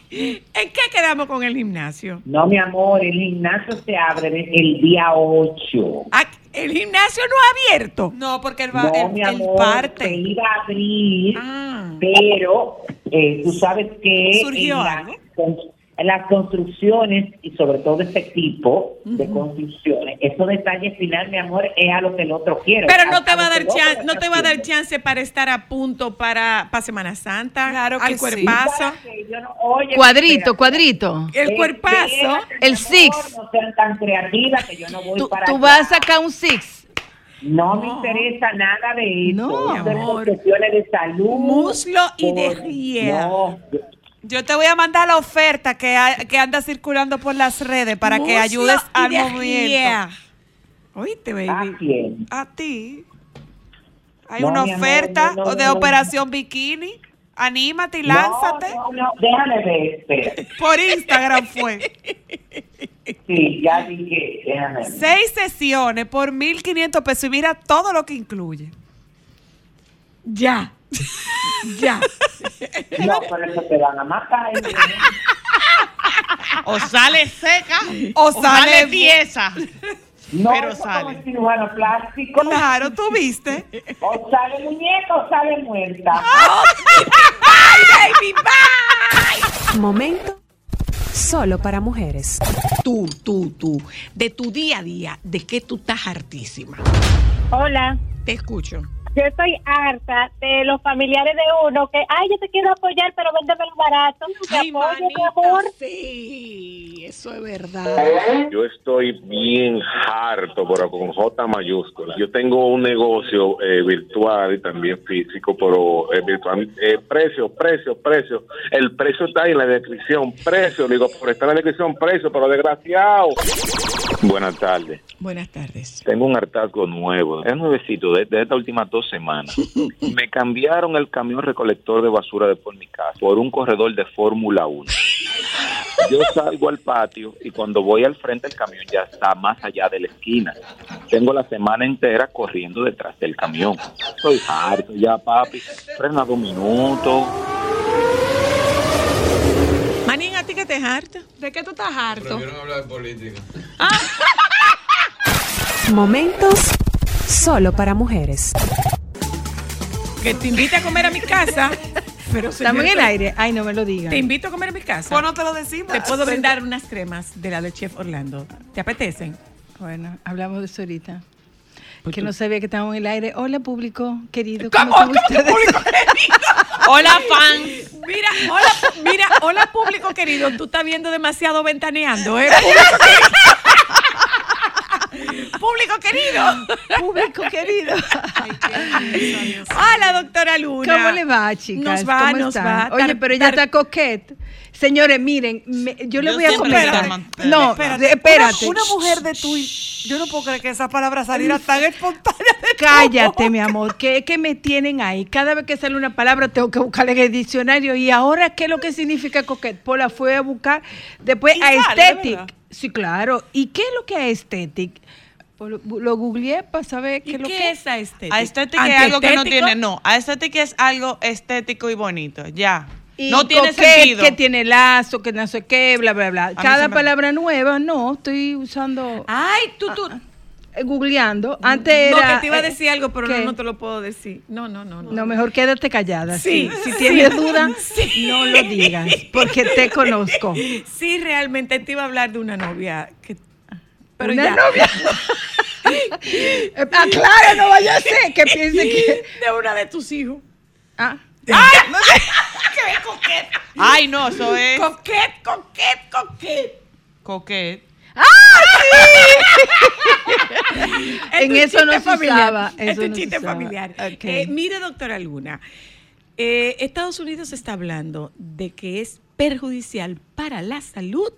¿En qué quedamos con el gimnasio? No, mi amor, el gimnasio se abre el día 8. Ah, El gimnasio no ha abierto. No, porque va, No, mi amor, se parte. iba a abrir, Ah. pero eh, tú sabes que ¿Surgió en, la- algo? Las construcciones, y sobre todo este tipo de construcciones, esos detalles final, mi amor, es a lo que el otro quiere. Pero no te va a dar chance, no te va a dar chance para estar a punto para, para Semana Santa, Claro que al cuerpazo. Para que yo no- oye, Cuadrito, cuadrito. El Eh, cuerpazo. El six. No sean tan creativas que yo no voy Tú, para tú allá. vas a sacar un six. No, me interesa nada de eso. No, amor. cuestiones de salud. Muslo y de riel. No, Yo te voy a mandar la oferta que, que anda circulando por las redes para que ayudes al movimiento. Oíste, ¿a baby. quién? A ti. Hay No, una oferta no, no, de no. operación bikini. Anímate y lánzate. No, no, no, déjame ver, espera. [laughs] Por Instagram fue. Sí, ya dije, déjame ver. Seis sesiones por 1.500 pesos y mira todo lo que incluye. Ya. Ya. No, por eso te van a matar. O sale seca O o sale sale- tiesa. No, Pero sale. como plástico. Claro, tú viste. O sale muñeca o sale muerta. Momento solo para mujeres. Tú, tú, tú, de tu día a día, ¿de qué tú estás hartísima? Hola, Te escucho. Yo estoy harta de los familiares de uno que, ay, yo te quiero apoyar, pero véndemelo barato. Te Ay, apoyo, manita, amor. sí, eso es verdad. Yo estoy bien harto, pero con J mayúscula. Yo tengo un negocio eh, virtual y también físico, pero eh, virtual. Eh, precio, precio, precio. El precio está ahí en la descripción. Precio, digo, por estar en la descripción, precio, pero desgraciado. Buenas tardes. Buenas tardes. Tengo un hartazgo nuevo. Es nuevecito, de, de estas últimas dos semanas. [laughs] Me cambiaron el camión recolector de basura de por mi casa por un corredor de Fórmula 1. Yo salgo al patio y cuando voy al frente el camión ya está más allá de la esquina. Tengo la semana entera corriendo detrás del camión. Estoy harto ya, papi. Frena dos minutos. ¿De qué tú estás harto? [laughs] Momentos solo para mujeres. Que te invite a comer a mi casa. Pero Estamos en el aire. Ay, no me lo digan. Te invito a comer a mi casa. Pues no te lo decimos. Te puedo brindar unas cremas de la de Chef Orlando. ¿Te apetecen? Bueno, hablamos de eso ahorita. Pues que tú- no sabía que estábamos en el aire. Hola, público querido. ¿Cómo? ¿Cómo, ¿Cómo que público querido? [laughs] Hola, fans. Mira, hola, mira, hola público querido, tú estás viendo demasiado ventaneando, ¿eh? [laughs] Público querido. Público querido. [laughs] Hola, doctora Luna. ¿Cómo le va, chicas? Nos va, ¿Cómo nos están? va. Oye, pero ella está coquete. Señores, miren, me- yo le Yo voy a comentar. No, Espérate, espérate. Una, una mujer de tu. Yo no puedo creer que esa palabra saliera tan espontánea de tu Cállate, mi amor, que es que me tienen ahí. Cada vez que sale una palabra tengo que buscarla en el diccionario. ¿Y ahora qué es lo que significa coquette? Pues la fui a buscar. Después Y a sale, aesthetic. Sí, claro. ¿Y qué es lo que es aesthetic? Lo, lo googleé para saber qué ¿Y es lo qué que es estética? Aesthetic es algo que no tiene, no. Aesthetic es algo estético y bonito, ya. Y no tiene sentido. que tiene lazo, que no sé qué, bla, bla, bla. Cada me- palabra nueva, no, estoy usando, Ay, tú, tú. eh, googleando. Antes no, era... que te iba a eh, decir algo, pero no, no te lo puedo decir. No, no, no. No, No, mejor quédate callada. Sí, Sí, si sí. tienes duda, [laughs] Sí. no lo digas, porque te conozco. Sí, realmente te iba a hablar de una novia que... Pero Una ya. novia. [laughs] Aclara, no vaya a ser que piense que. De una de tus hijos. Ah, [laughs] Ay, no, eso es Coquet, coquet, coquet. coquet. [laughs] en Este eso no se usaba. Este Eso no se chiste usaba. familiar. Eh, mire, doctora Luna, eh, Estados Unidos está hablando de que es perjudicial para la salud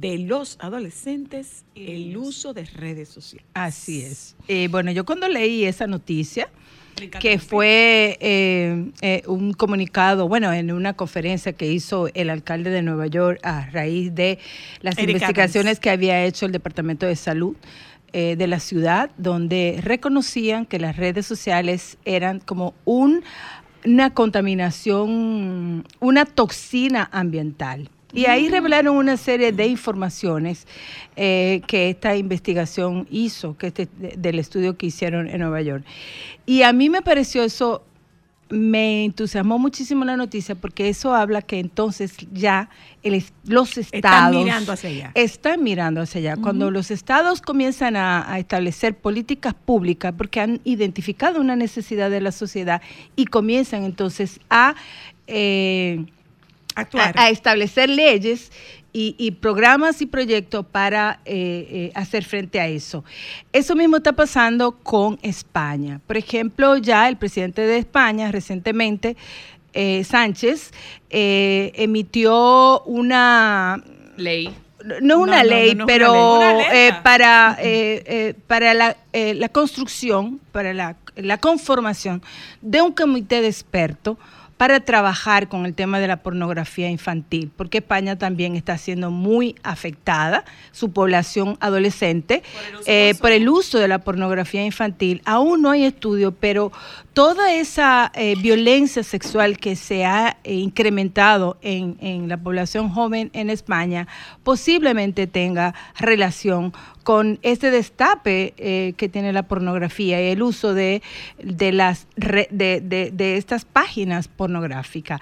de los adolescentes el uso de redes sociales. Así es. Eh, bueno, yo cuando leí esa noticia, que fue eh, eh, un comunicado, bueno, en una conferencia que hizo el alcalde de Nueva York a raíz de las Eric investigaciones Adams. que había hecho el Departamento de Salud eh, de la ciudad, donde reconocían que las redes sociales eran como un, una contaminación, una toxina ambiental. Y ahí revelaron una serie de informaciones eh, que esta investigación hizo, que este, de- del estudio que hicieron en Nueva York. Y a mí me pareció eso, me entusiasmó muchísimo la noticia porque eso habla que entonces ya el los Están estados mirando hacia allá. están mirando hacia allá. Cuando los estados comienzan a, a establecer políticas públicas porque han identificado una necesidad de la sociedad y comienzan entonces a eh, Actuar. a, a establecer leyes y, y programas y proyectos para eh, eh, hacer frente a eso. Eso mismo está pasando con España. Por ejemplo, ya el presidente de España recientemente, eh, Sánchez, eh, emitió una Ley. no es una No, ley, no, no es pero una ley. Una alerta. para, para la, la construcción, para la, la conformación de un comité de expertos para trabajar con el tema de la pornografía infantil, porque España también está siendo muy afectada, su población adolescente, eh, por el uso de la pornografía infantil. Aún no hay estudio, pero toda esa eh, violencia sexual que se ha eh, incrementado en, en la población joven en España posiblemente tenga relación con este destape eh, que tiene la pornografía y el uso de, de las re- de, de- de estas páginas pornográficas.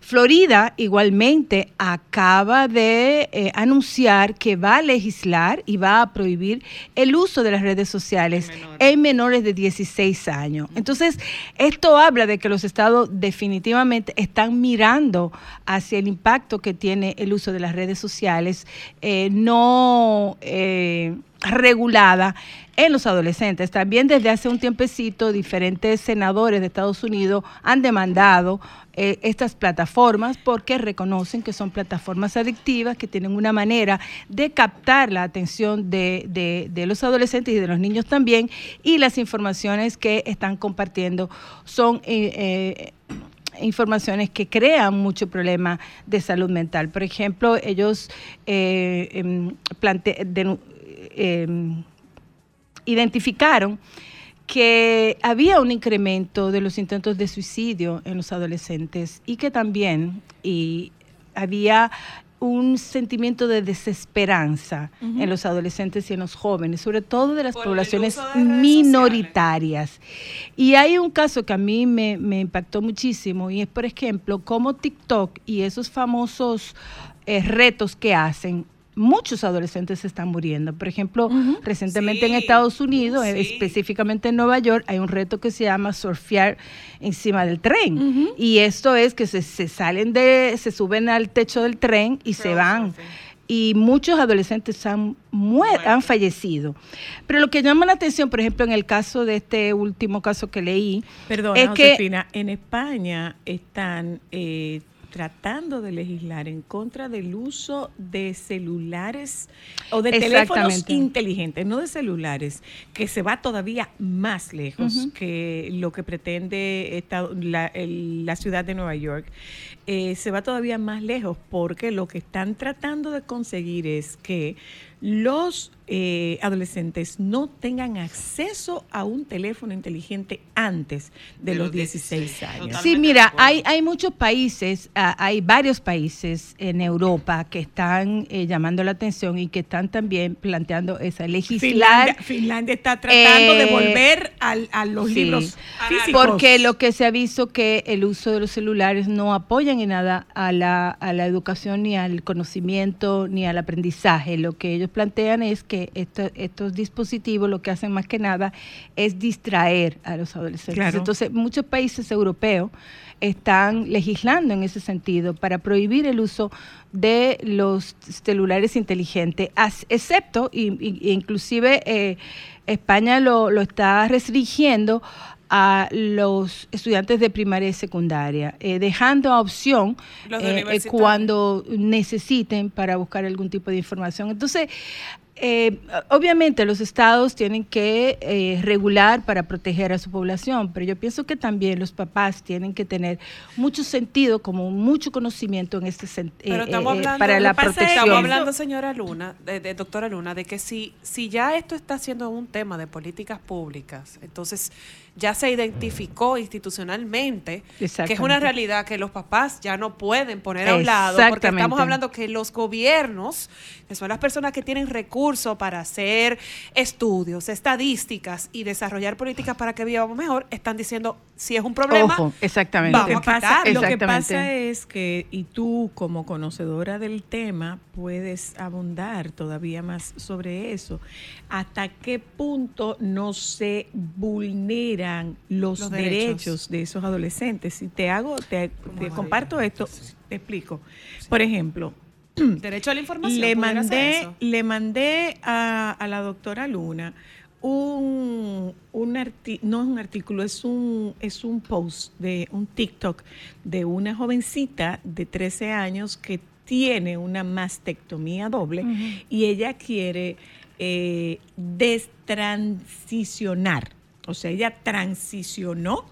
Florida igualmente acaba de eh, anunciar que va a legislar y va a prohibir el uso de las redes sociales en menores de 16 años. Entonces, esto habla de que los estados definitivamente están mirando hacia el impacto que tiene el uso de las redes sociales. Eh, no eh, regulada en los adolescentes. También desde hace un tiempecito diferentes senadores de Estados Unidos han demandado eh, estas plataformas porque reconocen que son plataformas adictivas, que tienen una manera de captar la atención de, de- de los adolescentes y de los niños también, y las informaciones que están compartiendo son... eh, eh, informaciones que crean mucho problema de salud mental. Por ejemplo, ellos em, plante- denu- em, identificaron que había un incremento de los intentos de suicidio en los adolescentes y que también y había un sentimiento de desesperanza en los adolescentes y en los jóvenes, sobre todo de las Por poblaciones de minoritarias. Y hay un caso que a mí me, me impactó muchísimo y es, por ejemplo, cómo TikTok y esos famosos eh, retos que hacen, muchos adolescentes se están muriendo. Por ejemplo, recientemente en Estados Unidos, específicamente en Nueva York, hay un reto que se llama surfear encima del tren. Y esto es que se, se salen de, se suben al techo del tren y se van. Y muchos adolescentes han, muer- han fallecido. Pero lo que llama la atención, por ejemplo, en el caso de este último caso que leí, Perdona, es que Josefina, en España están eh, tratando de legislar en contra del uso de celulares o de teléfonos inteligentes, no de celulares, que se va todavía más lejos que lo que pretende esta- la, el- la ciudad de Nueva York. Eh, se va todavía más lejos porque lo que están tratando de conseguir es que los eh, adolescentes no tengan acceso a un teléfono inteligente antes de, los 16 años. Sí, mira, hay, hay muchos países, ah, hay varios países en Europa que están eh, llamando la atención y que están también planteando esa legislar. Finlandia, Finlandia está tratando de eh, volver al- a los sí, libros físicos. Porque lo que se ha visto que el uso de los celulares no apoyan en nada a la, a la educación ni al conocimiento ni al aprendizaje. Lo que ellos plantean es que esto- estos dispositivos lo que hacen más que nada es distraer a los adolescentes. Claro. Entonces, muchos países europeos están legislando en ese sentido para prohibir el uso de los celulares inteligentes, excepto, y, y- e inclusive eh, España lo, lo está restringiendo a los estudiantes de primaria y secundaria, eh, dejando a opción eh, eh, cuando necesiten para buscar algún tipo de información. Entonces, eh, obviamente los estados tienen que eh, regular para proteger a su población, pero yo pienso que también los papás tienen que tener mucho sentido, como mucho conocimiento en este sentido Pero estamos hablando, para la protección. Estamos hablando, señora Luna, de, de doctora Luna, de que si, si ya esto está siendo un tema de políticas públicas, entonces ya se identificó institucionalmente que es una realidad que los papás ya no pueden poner a un lado, porque estamos hablando que los gobiernos, que son las personas que tienen recursos para hacer estudios, estadísticas y desarrollar políticas para que vivamos mejor, están diciendo si es un problema, Ojo, exactamente. Lo que, Vamos a pasa, lo que pasa es que, y tú como conocedora del tema, puedes abundar todavía más sobre eso. ¿Hasta qué punto no se vulneran los, Los derechos. derechos. de esos adolescentes? Si te hago, te, te comparto esto, te explico. Por ejemplo, [clears throat] derecho a la información. le mandé, le mandé a, a la doctora Luna un, un arti- no es un artículo, es un, es un post de un TikTok de una jovencita de 13 años que tiene una mastectomía doble y ella quiere eh, destransicionar. O sea, ella transicionó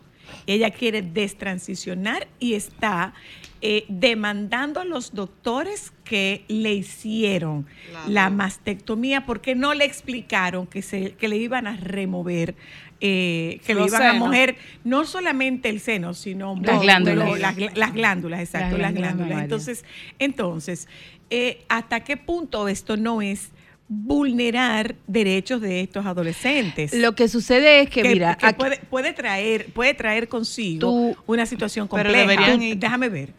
Ella quiere destransicionar y está eh, demandando a los doctores que le hicieron la mastectomía porque no le explicaron que, se, que le iban a remover, eh, que le iban a mover no solamente el seno, sino Las glándulas. las, gl- las glándulas, exacto, Las las glándulas. Entonces, entonces eh, ¿hasta qué punto esto no es vulnerar derechos de estos adolescentes? Lo que sucede es que, mira, que aquí- puede, puede traer, puede traer consigo Tú- una situación Pero compleja. ir- Déjame ver.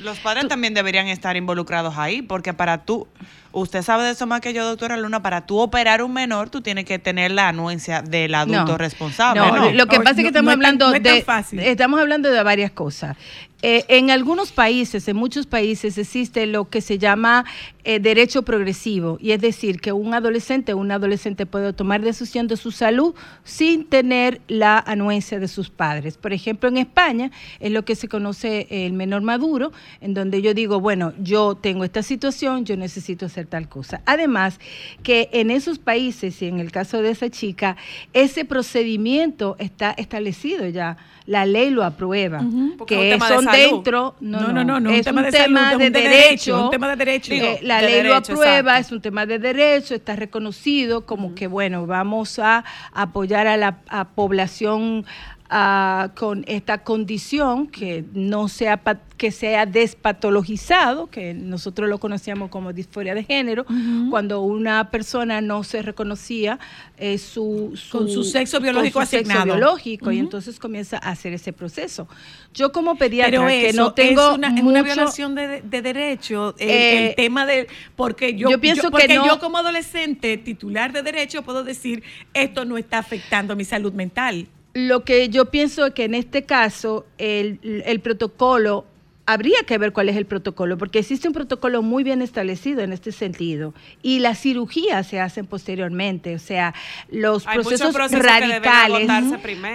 Los padres también deberían estar involucrados ahí, porque para tú, usted sabe de eso más que yo, doctora Luna, para tú operar un menor, tú tienes que tener la anuencia del adulto No. responsable. No, ¿no? lo que pasa es que no- estamos no es tan- hablando no es tan de fácil. estamos hablando de varias cosas. Eh, en algunos países, en muchos países existe lo que se llama eh, derecho progresivo y es decir que un adolescente o un adolescente puede tomar decisión de su salud sin tener la anuencia de sus padres. Por ejemplo, en España es lo que se conoce el menor maduro, en donde yo digo, bueno, yo tengo esta situación, yo necesito hacer tal cosa. Además, que en esos países y en el caso de esa chica, ese procedimiento está establecido ya. La ley lo aprueba. Un Que de son dentro, no, no, No, no, no, no, un es tema un de tema salud, de, un de derecho, derecho, un tema de derecho. Eh, la de ley lo aprueba, exacto. es un tema de derecho, está reconocido como que, bueno, vamos a apoyar a la a población ah, con esta condición que no sea que sea despatologizado, que nosotros lo conocíamos como disforia de género, cuando una persona no se reconocía eh, su, Con su sexo biológico con su sexo asignado. biológico, y entonces comienza a hacer ese proceso. Yo como pediatra Pero que no tengo es una, violación de, de derecho, el, Eh, el tema de, porque yo, yo pienso que porque no- yo como adolescente titular de derecho puedo decir, esto no está afectando mi salud mental. Lo que yo pienso es que en este caso el, el protocolo, habría que ver cuál es el protocolo, porque existe un protocolo muy bien establecido en este sentido. Y las cirugías se hacen posteriormente, o sea, los Hay procesos radicales,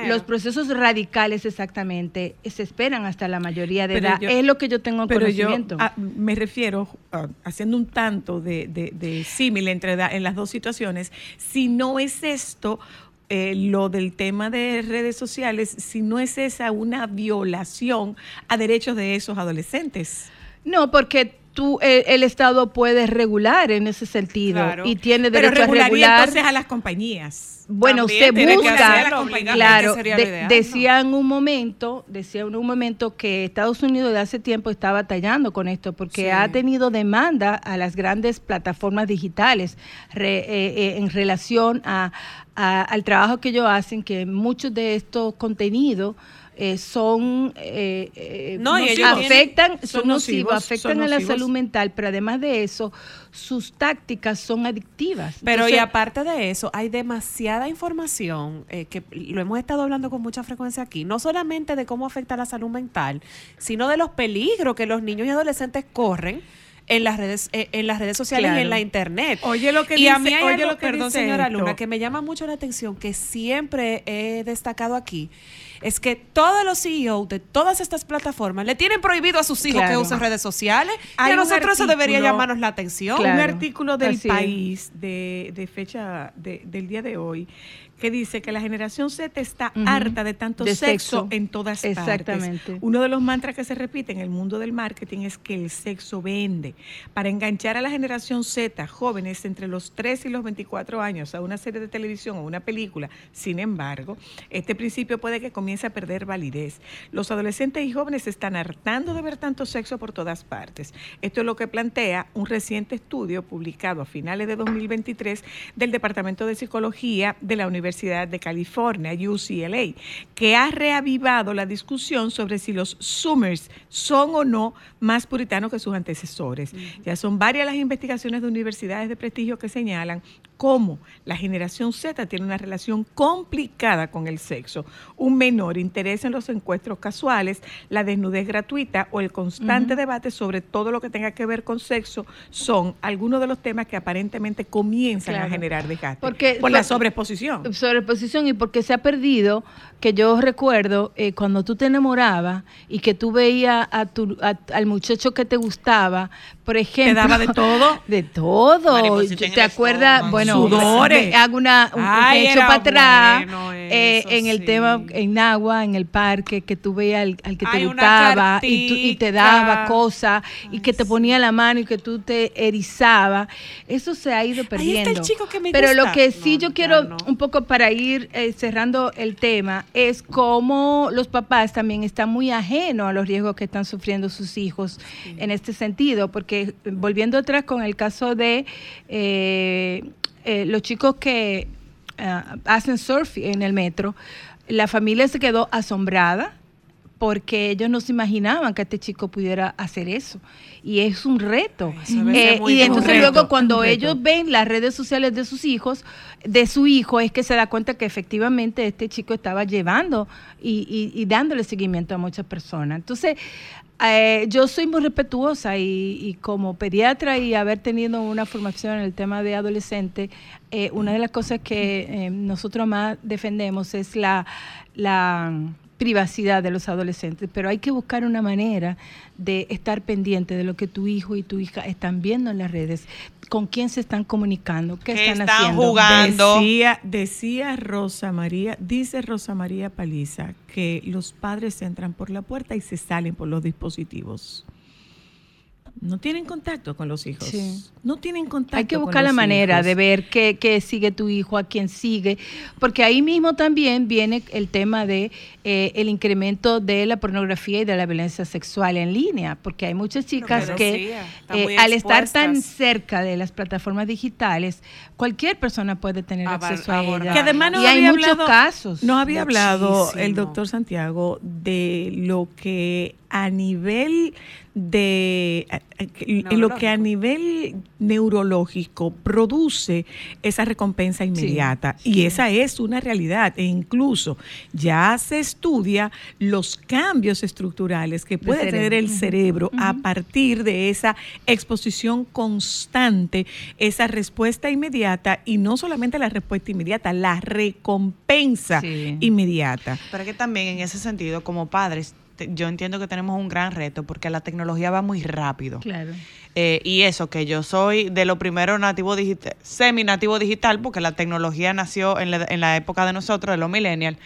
los procesos radicales exactamente, se esperan hasta la mayoría de Pero edad, yo- es lo que yo tengo en Pero yo conocimiento. me refiero, ah, haciendo un tanto de, de, de símil entre en las dos situaciones, si no es esto eh, lo del tema de redes sociales, si no es esa una violación a derechos de esos adolescentes. No, porque tú, el, el Estado puede regular en ese sentido Claro. y tiene Pero derecho a regularía regular. entonces a las compañías. Bueno, También se busca, claro, de- ideal, decía en un momento, decía en un momento que Estados Unidos de hace tiempo está batallando con esto porque Sí. ha tenido demanda a las grandes plataformas digitales re- eh, eh, en relación a, a- al trabajo que ellos hacen, que muchos de estos contenidos eh, son eh, eh, No, afectan, tienen- son son nocivos, nocivos, afectan son a la nocivos. salud mental, pero además de eso, sus tácticas son adictivas. Pero y aparte de eso, hay demasiada información eh, que lo hemos estado hablando con mucha frecuencia aquí, no solamente de cómo afecta la salud mental, sino de los peligros que los niños y adolescentes corren en las redes eh, en las redes sociales y en la internet. Oye lo que y a dice- mí hay oye algo, lo que perdón dice señora esto. Luna, que me llama mucho la atención, que siempre he destacado aquí, es que todos los CEO de todas estas plataformas le tienen prohibido a sus hijos Claro. que usen redes sociales y a nosotros eso debería llamarnos la atención. Claro. un artículo del así país de, de fecha de- del día de hoy que dice que la generación Z está harta de tanto De sexo, sexo. en todas Exactamente. partes. Uno de los mantras que se repite en el mundo del marketing es que el sexo vende. Para enganchar a la generación Z, jóvenes entre los 3 y los 24 años, a una serie de televisión o una película, sin embargo, este principio puede que comience a perder validez. Los adolescentes y jóvenes se están hartando de ver tanto sexo por todas partes. Esto es lo que plantea un reciente estudio publicado a finales de 2023 del Departamento de Psicología de la Universidad de California, UCLA, que ha reavivado la discusión sobre si los Summers son o no más puritanos que sus antecesores. Ya son varias las investigaciones de universidades de prestigio que señalan cómo la generación Z tiene una relación complicada con el sexo, un menor interés en los encuentros casuales, la desnudez gratuita o el constante debate sobre todo lo que tenga que ver con sexo son algunos de los temas que aparentemente comienzan a generar desgaste Porque- por la sobreexposición. sobreposición y porque se ha perdido, que yo recuerdo eh, cuando tú te enamorabas y que tú veías a tu, a- al muchacho que te gustaba, por ejemplo. daba de todo? [laughs] De todo. ¿Te acuerdas? estómago. Bueno, Sudores. hago una, un, Ay, hecho era para atrás bueno eh, en el sí. tema, en agua, en el parque, que tú veías al, al que te Ay, gustaba y, tú- y te daba cosas y que te ponía la mano y que tú te erizaba. Eso se ha ido Ahí está perdiendo. el chico que me Pero gusta. lo que sí No, yo quiero no. un poco para ir eh, cerrando el tema es cómo los papás también están muy ajenos a los riesgos que están sufriendo sus hijos en este sentido, porque eh, volviendo atrás con el caso de eh, eh, los chicos que ah, hacen surf en el metro, la familia se quedó asombrada porque ellos no se imaginaban que este chico pudiera hacer eso. Y es un reto. Eh, y entonces reto, luego cuando ellos ven las redes sociales de sus hijos, de su hijo, es que se da cuenta que efectivamente este chico estaba llevando y, y- y dándole seguimiento a muchas personas. Entonces, eh, yo soy muy respetuosa y, y como pediatra y haber tenido una formación en el tema de adolescente, eh, una de las cosas que eh, nosotros más defendemos es la, la privacidad de los adolescentes, pero hay que buscar una manera de estar pendiente de lo que tu hijo y tu hija están viendo en las redes, con quién se están comunicando, qué, ¿Qué están, están haciendo. jugando? Decía, decía Rosa María, dice Rosa María Paliza que los padres entran por la puerta y se salen por los dispositivos. No tienen contacto con los hijos. Sí. No tienen contacto. Hay que con buscar la manera hijos. de ver qué, qué sigue tu hijo, a quién sigue, porque ahí mismo también viene el tema de eh, el incremento de la pornografía y de la violencia sexual en línea, porque hay muchas chicas que eh, al estar tan cerca de las plataformas digitales, cualquier persona puede tener acceso a abordar. ellas. Que además no y hay había muchos hablado- casos. No había hablado el doctor Santiago de lo que a nivel de en lo que a nivel neurológico produce esa recompensa inmediata. Y esa es una realidad. E incluso ya se estudia los cambios estructurales que puede tener el cerebro a partir de esa exposición constante, esa respuesta inmediata y no solamente la respuesta inmediata, la recompensa Sí. inmediata. Pero que también en ese sentido, como padres, yo entiendo que tenemos un gran reto porque la tecnología va muy rápido. Claro. Eh, y eso, que yo soy de lo primero nativo digital, semi nativo digital, porque la tecnología nació en la, en la época de nosotros, de los millennials.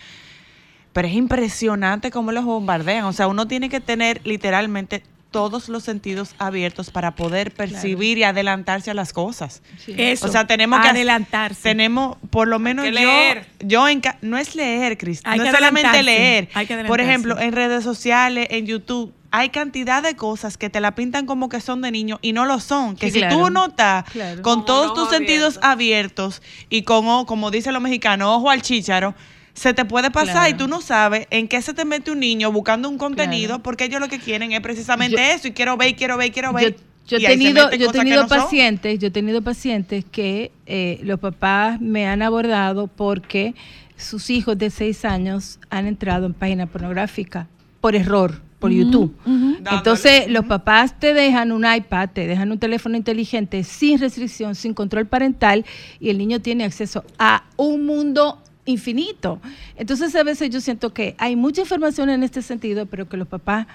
Pero es impresionante cómo los bombardean. O sea, uno tiene que tener literalmente todos los sentidos abiertos para poder percibir y adelantarse a las cosas. Eso, o sea, tenemos que adelantarse. Tenemos, por lo menos que yo, leer. yo en ca- no es leer, Cristina, no que es solamente leer. hay que Por ejemplo, en redes sociales, en YouTube, hay cantidad de cosas que te la pintan como que son de niños y no lo son. Que Sí, si claro. tú no estás Claro. con todos tus sentidos abiertos y con, o- como dicen los mexicanos, ojo al chícharo, se te puede pasar Claro. y tú no sabes en qué se te mete un niño buscando un contenido Claro. porque ellos lo que quieren es precisamente Yo- eso y quiero ver, y quiero ver, y quiero Yo, ver. yo Y he ahí se tenido, yo he tenido no son. pacientes, yo he tenido pacientes que eh, los papás me han abordado porque sus hijos de seis años han entrado en página pornográfica por error, por YouTube. Entonces los papás te dejan un iPad, te dejan un teléfono inteligente sin restricción, sin control parental y el niño tiene acceso a un mundo infinito. Entonces a veces yo siento que hay mucha información en este sentido, pero que los papás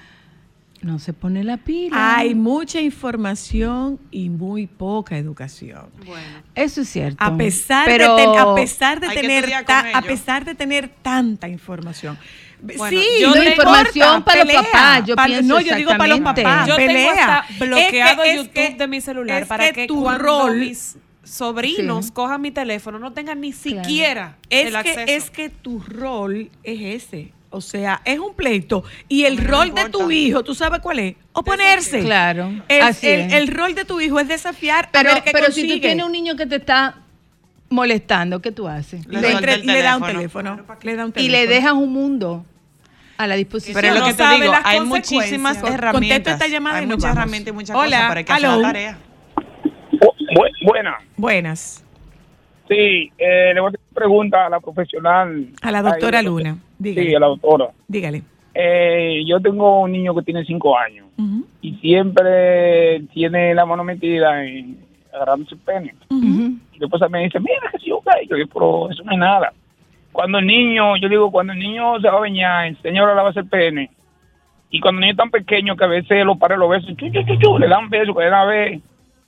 no se ponen la pila. Hay mucha información y muy poca educación. Eso es cierto. A pesar Pero- de ten- a pesar de tener ta- a pesar de tener tanta información. Bueno, sí, yo no importa, información para los papás, yo Pa- pienso no, yo digo para los papás. Yo pelea. tengo hasta Es bloqueado que- es YouTube que- de mi celular es para que que, tu cuando rol- mis sobrinos Sí. cojan mi teléfono no tengan ni Claro. siquiera es el que acceso. es que tu rol es ese. O sea, es un pleito. Y el no rol de tu hijo, ¿tú sabes cuál es? Oponerse. Claro, Es- así el, es. el rol de tu hijo es desafiar Pero, a ver qué pero si consigue. tú tienes un niño que te está molestando, ¿qué tú haces? Le le, suelta entre- el le da un teléfono. Le da un Y teléfono. le dejas un mundo a la disposición. Pero es lo no que te sabe digo, las hay consecuencias. muchísimas herramientas. contesto esta llamada hay y muchas herramientas y muchas Hola, cosas, hay que hacer la tarea. Buena. Buenas. Sí, eh, le voy a hacer una pregunta a la profesional. A la doctora Ahí, Luna. Dígale. Sí, a la doctora. Dígale. Eh, yo tengo un niño que tiene cinco años y siempre tiene la mano metida en agarrando su pene. Y después me dice, mira que si yo caigo, yo, pero eso no es nada. Cuando el niño, yo digo, cuando el niño se va a bañar, enseña a lavarse el pene. Y cuando el niño es tan pequeño que a veces los padres lo besan, chu, chu, chu, chu, le dan besos, que de una vez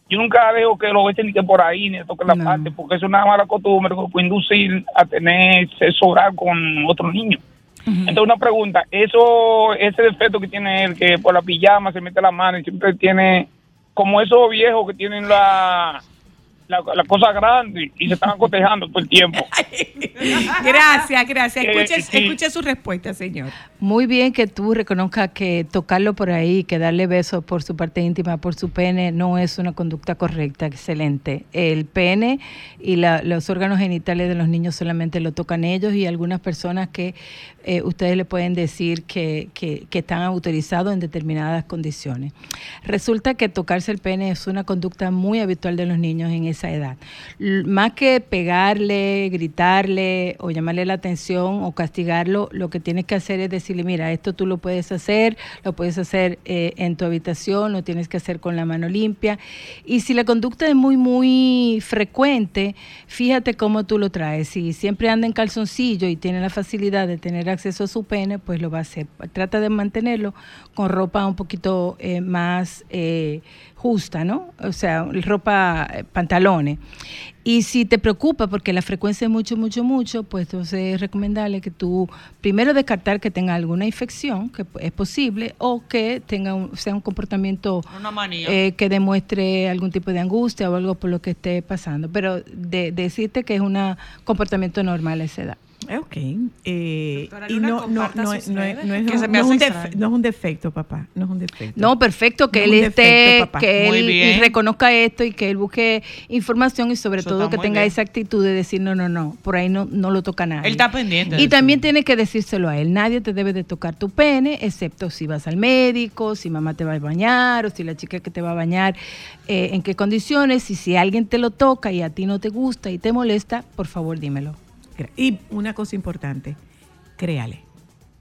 yo nunca dejo que lo echen ni que por ahí, ni le toquen la parte, porque es una mala costumbre que puede inducir a tener sexo oral con otro niño. Entonces, una pregunta, eso, ese defecto que tiene él, que por la pijama se mete la mano y siempre tiene, como esos viejos que tienen la, la, la cosa grande y se están acotejando todo el tiempo. [laughs] Gracias, gracias. Que- Escuche, sí. escuche su respuesta, señor. Muy bien que tú reconozcas que tocarlo por ahí, que darle besos por su parte íntima, por su pene, no es una conducta correcta. Excelente. El pene y la- los órganos genitales de los niños solamente lo tocan ellos y algunas personas que eh, ustedes le pueden decir que, que- que están autorizados en determinadas condiciones. Resulta que tocarse el pene es una conducta muy habitual de los niños en esa edad. Más que pegarle, gritarle o llamarle la atención o castigarlo, lo que tienes que hacer es decirle, mira, esto tú lo puedes hacer, lo puedes hacer eh, en tu habitación, lo tienes que hacer con la mano limpia. Y si la conducta es muy, muy frecuente, fíjate cómo tú lo traes. Si siempre anda en calzoncillo y tiene la facilidad de tener acceso a su pene, pues lo va a hacer. Trata de mantenerlo con ropa un poquito eh, más eh, justa, ¿no? O sea, ropa, eh, pantalones. Y si te preocupa porque la frecuencia es mucho, mucho, mucho, pues entonces es recomendable que tú primero descartar que tenga alguna infección, que es posible, o que tenga un, sea un comportamiento Una manía. eh, que demuestre algún tipo de angustia o algo por lo que esté pasando. Pero de, decirte que es un comportamiento normal a esa edad. Ok. Eh, y no, no, comparta no, sus no, redes. no es, un- me no es hace un extraño. defe- no es un defecto, papá. No es un defecto. No, perfecto, que No él es un esté, defecto, papá. que Muy él bien. reconozca esto y que él busque información y sobre Eso todo que tenga bien. esa actitud de decir no, no, no, por ahí no, no lo toca nadie. Él está pendiente. Y también tiene que decírselo a él. Nadie te debe de tocar tu pene, excepto si vas al médico, si mamá te va a bañar o si la chica que te va a bañar, eh, en qué condiciones. Y si alguien te lo toca y a ti no te gusta y te molesta, por favor dímelo. Y una cosa importante, créale.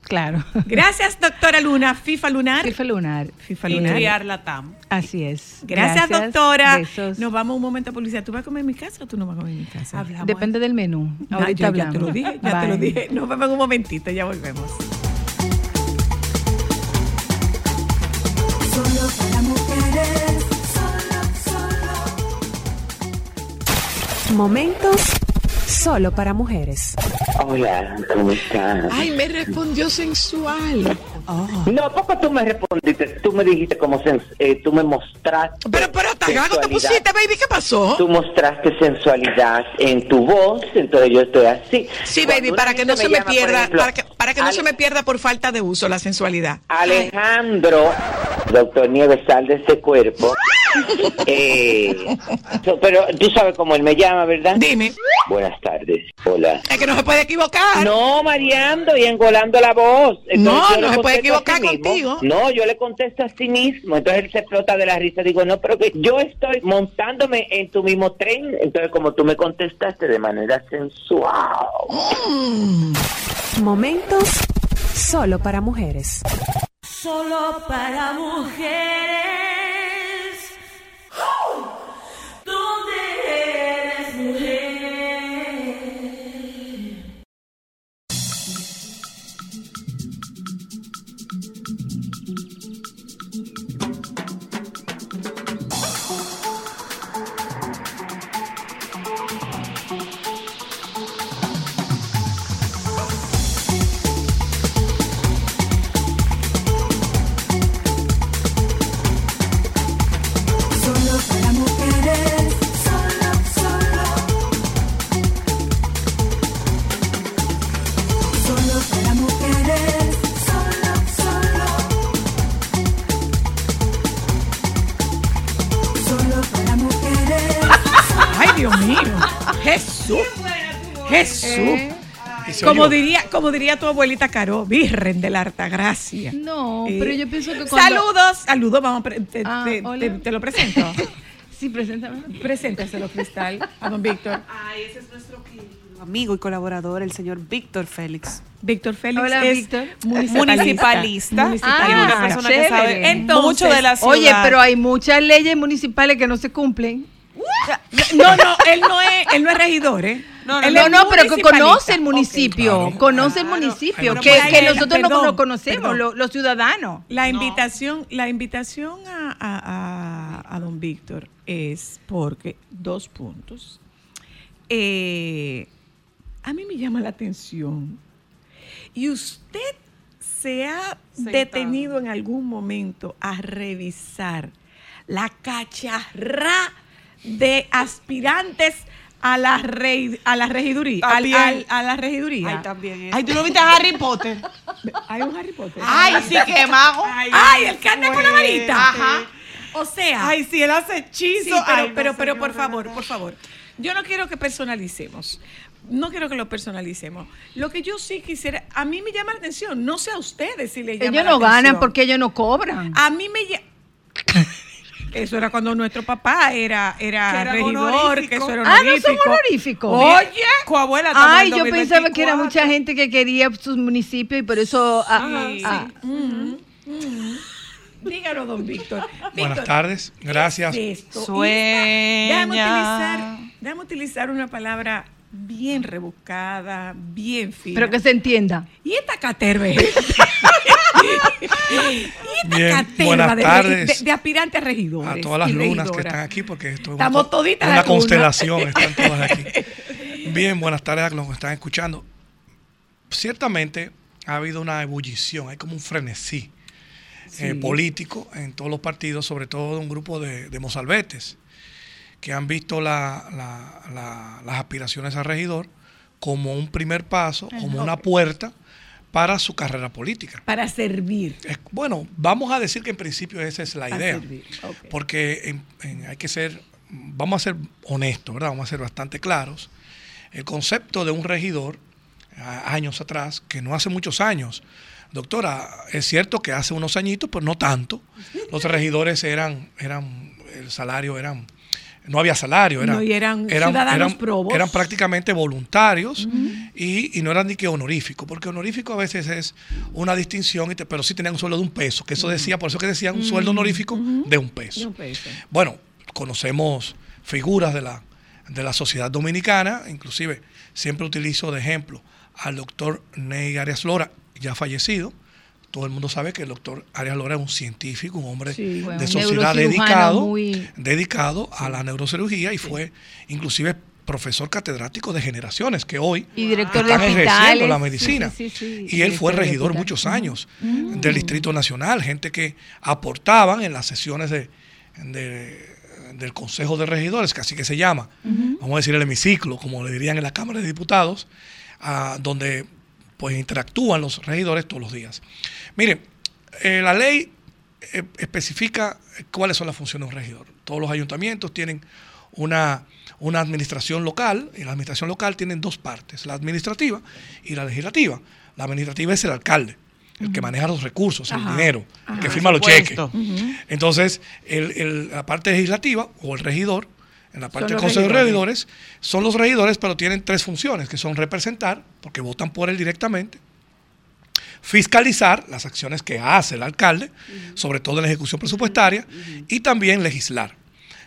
Claro. [laughs] Gracias, doctora Luna. FIFA Lunar. FIFA lunar. FIFA Y Lunar. criar la TAM. Así es. Gracias, doctora. Besos. Nos vamos un momento a publicidad. ¿Tú vas a comer en mi casa o tú no vas a comer en mi casa? Hablamos. Depende del menú. No, Ahorita yo ya te lo dije, ya te lo dije. Nos vemos en un momentito, ya volvemos. Solo para mujeres, solo, solo. Momentos solo para mujeres. Hola, ¿cómo estás? Ay, me respondió sensual. No, porque tú me respondiste, tú me dijiste como eh, tú me mostraste. Pero, pero, tan gago te pusiste, baby, ¿qué pasó? Tú mostraste sensualidad en tu voz, entonces yo estoy así. Sí, Cuando baby, para que no se me llama, pierda, ejemplo, para que, para que no se me pierda por falta de uso la sensualidad. Alejandro, doctor Nieves, sal de este cuerpo. [laughs] Eh, pero tú sabes cómo él me llama, ¿verdad? Dime, Buenas tardes. Hola. es que no se puede equivocar. No, mareando y engolando la voz. No, no se puede equivocar sí contigo. No, yo le contesto a sí mismo. Entonces él se explota de la risa. Digo, no, pero que yo estoy montándome en tu mismo tren. Entonces, como tú me contestaste de manera sensual. Momentos solo para mujeres. Solo para mujeres. Como diría, como diría tu abuelita Caro, Virgen de la Altagracia. No, Eh, pero yo pienso que cuando... Saludos, saludos, vamos, te, Ah, te- hola. te- te lo presento. [laughs] Sí, preséntame. Preséntaselo, Cristal, a don Víctor. Ay, [laughs] ese es nuestro amigo y colaborador, el señor Víctor Félix. Víctor Félix Hola, es Víctor. Municipalista. Municipalista. y una Ah, persona que chévere. sabe Entonces, mucho de la ciudad. Oye, pero hay muchas leyes municipales que no se cumplen. No, no, él no es, él no es regidor, ¿eh? No, no, no, pero que conoce el municipio, conoce el municipio, que, nosotros no perdón, conocemos, los ciudadanos. La invitación, la invitación a, a- a- a don Víctor es porque dos puntos. Eh, a mí me llama la atención. Y usted se ha Sentado. detenido en algún momento a revisar la cacharra de aspirantes a la, rei- a la regiduría. al- También. al- a la regiduría. Ay, también eso. Ay, tú no viste a Harry Potter. [laughs] Hay un Harry Potter. Ay, sí, qué mago. Ay, el que anda con la varita. Ajá. O sea. Ay, sí, él hace hechizo. Sí, pero, Ay, no, pero, pero por favor, no. por favor. Yo no quiero que personalicemos. No quiero que lo personalicemos. Lo que yo sí quisiera, a mí me llama la atención, no sé a ustedes si le llama Ellos la no ganan atención. porque ellos no cobran. A mí me llama... [laughs] Eso era cuando nuestro papá era, era Que era regidor, honorífico. que eso era Ah, no son honorífico. honoríficos. Oye, Coabuela, Ay, yo pensaba que era 2024. mucha gente que quería sus municipios y por eso... ah, Sí. ah, dígalo, don Víctor. Buenas tardes, gracias. ¿qué es esto? Sueña. Déjame utilizar, déjame utilizar una palabra bien rebuscada, bien fina. pero que se entienda. Y esta caterva. [laughs] [laughs] Bien, buenas de, tardes. de- de aspirantes a regidores. A todas las lunas que están aquí, porque esto es Estamos una, toditas una lunas. constelación, están todas aquí. [laughs] Bien, buenas tardes a los que están escuchando. Ciertamente ha habido una ebullición, hay como un frenesí eh, político en todos los partidos, sobre todo de un grupo de, de mozalbetes, que han visto la- la- la- las aspiraciones a regidor como un primer paso, como una puerta para su carrera política. Para servir. Bueno, vamos a decir que en principio esa es la Para idea. servir. Porque en- en- hay que ser, vamos a ser honestos, ¿verdad? Vamos a ser bastante claros. El concepto de un regidor, a- años atrás, que no hace muchos años, doctora, es cierto que hace unos añitos, pero no tanto, los regidores eran, eran, el salario eran, no había salario, eran, No, y eran ciudadanos probos. eran prácticamente voluntarios y, y no eran ni que honorífico, porque honorífico a veces es una distinción, y te- pero sí tenían un sueldo de un peso, que eso decía, por eso que decían un sueldo honorífico de un peso. De un peso. Bueno, conocemos figuras de la, de la sociedad dominicana, inclusive siempre utilizo de ejemplo al doctor Ney Arias Lora, ya fallecido. Todo el mundo sabe que el doctor Arias Lora es un científico, un hombre Sí. De sociedad dedicado, muy- dedicado a la neurocirugía y fue inclusive profesor catedrático de generaciones que hoy Y director de están ejerciendo hospitales. la medicina. sí, sí, sí. Y él fue de regidor muchos años del Distrito Nacional, gente que aportaban en las sesiones de, de- del Consejo de Regidores, que así que se llama, vamos a decir el hemiciclo, como le dirían en la Cámara de Diputados, ah, donde pues interactúan los regidores todos los días. Miren, eh, la ley eh, especifica cuáles son las funciones de un regidor. Todos los ayuntamientos tienen una, una administración local, y la administración local tiene dos partes, la administrativa y la legislativa. La administrativa es el alcalde, el que maneja los recursos, el Ajá, dinero, el que firma los cheques. Entonces, el- el- la parte legislativa o el regidor, en la parte del Consejo de regidores. Regidores, son los regidores, pero tienen tres funciones, que son representar, porque votan por él directamente, fiscalizar las acciones que hace el alcalde, sobre todo en la ejecución presupuestaria, y también legislar.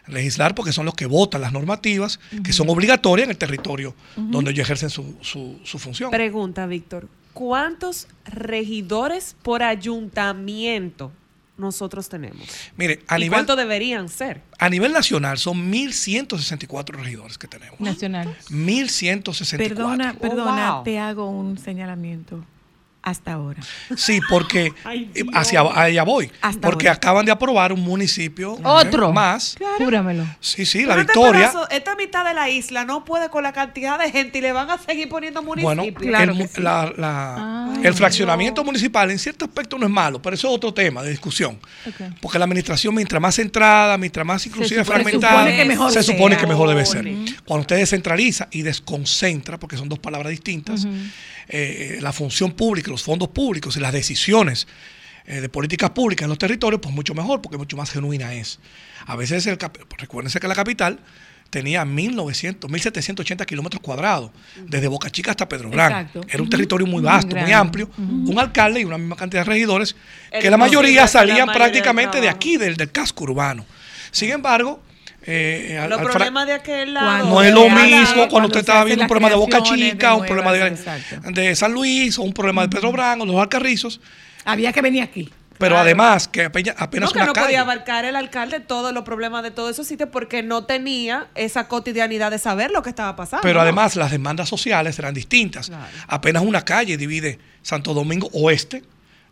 Legislar porque son los que votan las normativas que son obligatorias en el territorio donde ellos ejercen su, su- su función. Pregunta, Víctor. ¿Cuántos regidores por ayuntamiento nosotros tenemos? Mire, a ¿Y nivel, cuánto deberían ser? a nivel nacional son 1.164 regidores que tenemos. Nacional. 1.164. Perdona, Oh, perdona, wow. te hago un señalamiento. Hasta ahora. Sí, porque Ay, eh, hacia allá voy. Hasta porque ahora. acaban de aprobar un municipio Otro. eh, más. Júramelo. Sí, sí, la Pero este victoria. esta mitad de la isla no puede con la cantidad de gente y le van a seguir poniendo Bueno, municipios. Claro el, que mu- sí. la- la- Ay, el fraccionamiento municipal en cierto aspecto no es malo, pero eso es otro tema de discusión. Porque la administración, mientras más centrada, mientras más inclusive supone- fragmentada, se supone que mejor se sea. supone que mejor debe ser. Cuando usted descentraliza y desconcentra, porque son dos palabras distintas, eh, la función pública, los fondos públicos y las decisiones eh, de políticas públicas en los territorios, pues mucho mejor, porque mucho más genuina es. A veces, el cap- recuérdense que la capital tenía 1900, 1780 kilómetros cuadrados, desde Boca Chica hasta Pedro. Exacto. Era un territorio muy vasto, muy amplio, un alcalde y una misma cantidad de regidores, que la mayoría salían prácticamente de aquí, del, del casco urbano. Sin embargo, eh, al- Los al fra- problemas de aquel lado. no es lo mismo cuando cuando usted hacen viendo un problema de Boca de Chica, un problema de, San Luis o un problema de Pedro Branco, los Alcarrizos. Había que venir aquí. Pero Claro. además, que apenas, apenas No, que una no calle. podía abarcar el alcalde todos los problemas de todos esos sitios porque no tenía esa cotidianidad de saber lo que estaba pasando. Pero ¿no? además las demandas sociales eran distintas. Apenas una calle divide Santo Domingo Oeste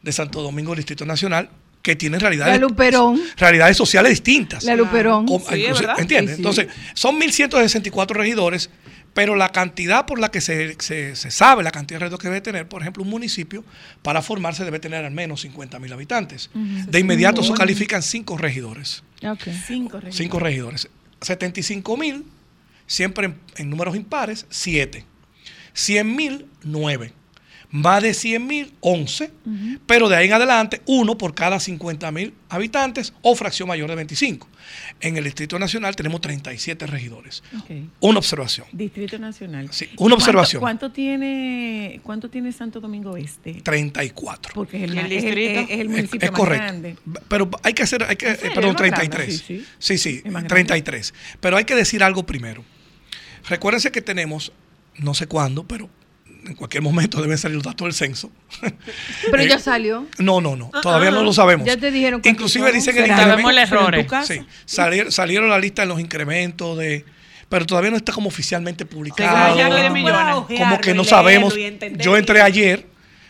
de Santo Domingo Distrito Nacional, que tiene realidades, La Luperón. realidades sociales distintas. La Luperón. Sí, incluso- ¿verdad? ¿Entiendes? Sí, sí. Entonces, son 1.164 regidores, pero la cantidad por la que se, se- se sabe, la cantidad de regidores que debe tener, por ejemplo, un municipio, para formarse debe tener al menos 50.000 habitantes. De inmediato se califican cinco regidores. Ok. Cinco regidores. Cinco regidores. 75 mil, siempre en, en números impares, 7. 100 mil, 9. Más de 100 mil, 11. Pero de ahí en adelante, uno por cada 50 mil habitantes o fracción mayor de 25. En el Distrito Nacional tenemos 37 regidores. Una observación. Distrito Nacional. Sí, una observación. ¿Cuánto, tiene, ¿Cuánto tiene Santo Domingo Este? 34. Porque es el, ¿Y el ma- es el- distrito? es- es el municipio es más correcto. grande. Pero hay que hacer, hay que, eh, perdón, ¿Es más grande? 33. Sí, sí. Sí, sí, Es más grande. 33. Pero hay que decir algo primero. Recuérdense que tenemos, no sé cuándo, pero en cualquier momento deben salir los datos del censo. [laughs] Pero Eh, ya salió. No, no, no, todavía ah, no lo sabemos. ya te dijeron Inclusive dicen el error, pero en ¿eh? Sí, salieron, salieron la lista de los incrementos de pero todavía no está como oficialmente publicado. ya no hay millones. Como que no sabemos. Yo entré ayer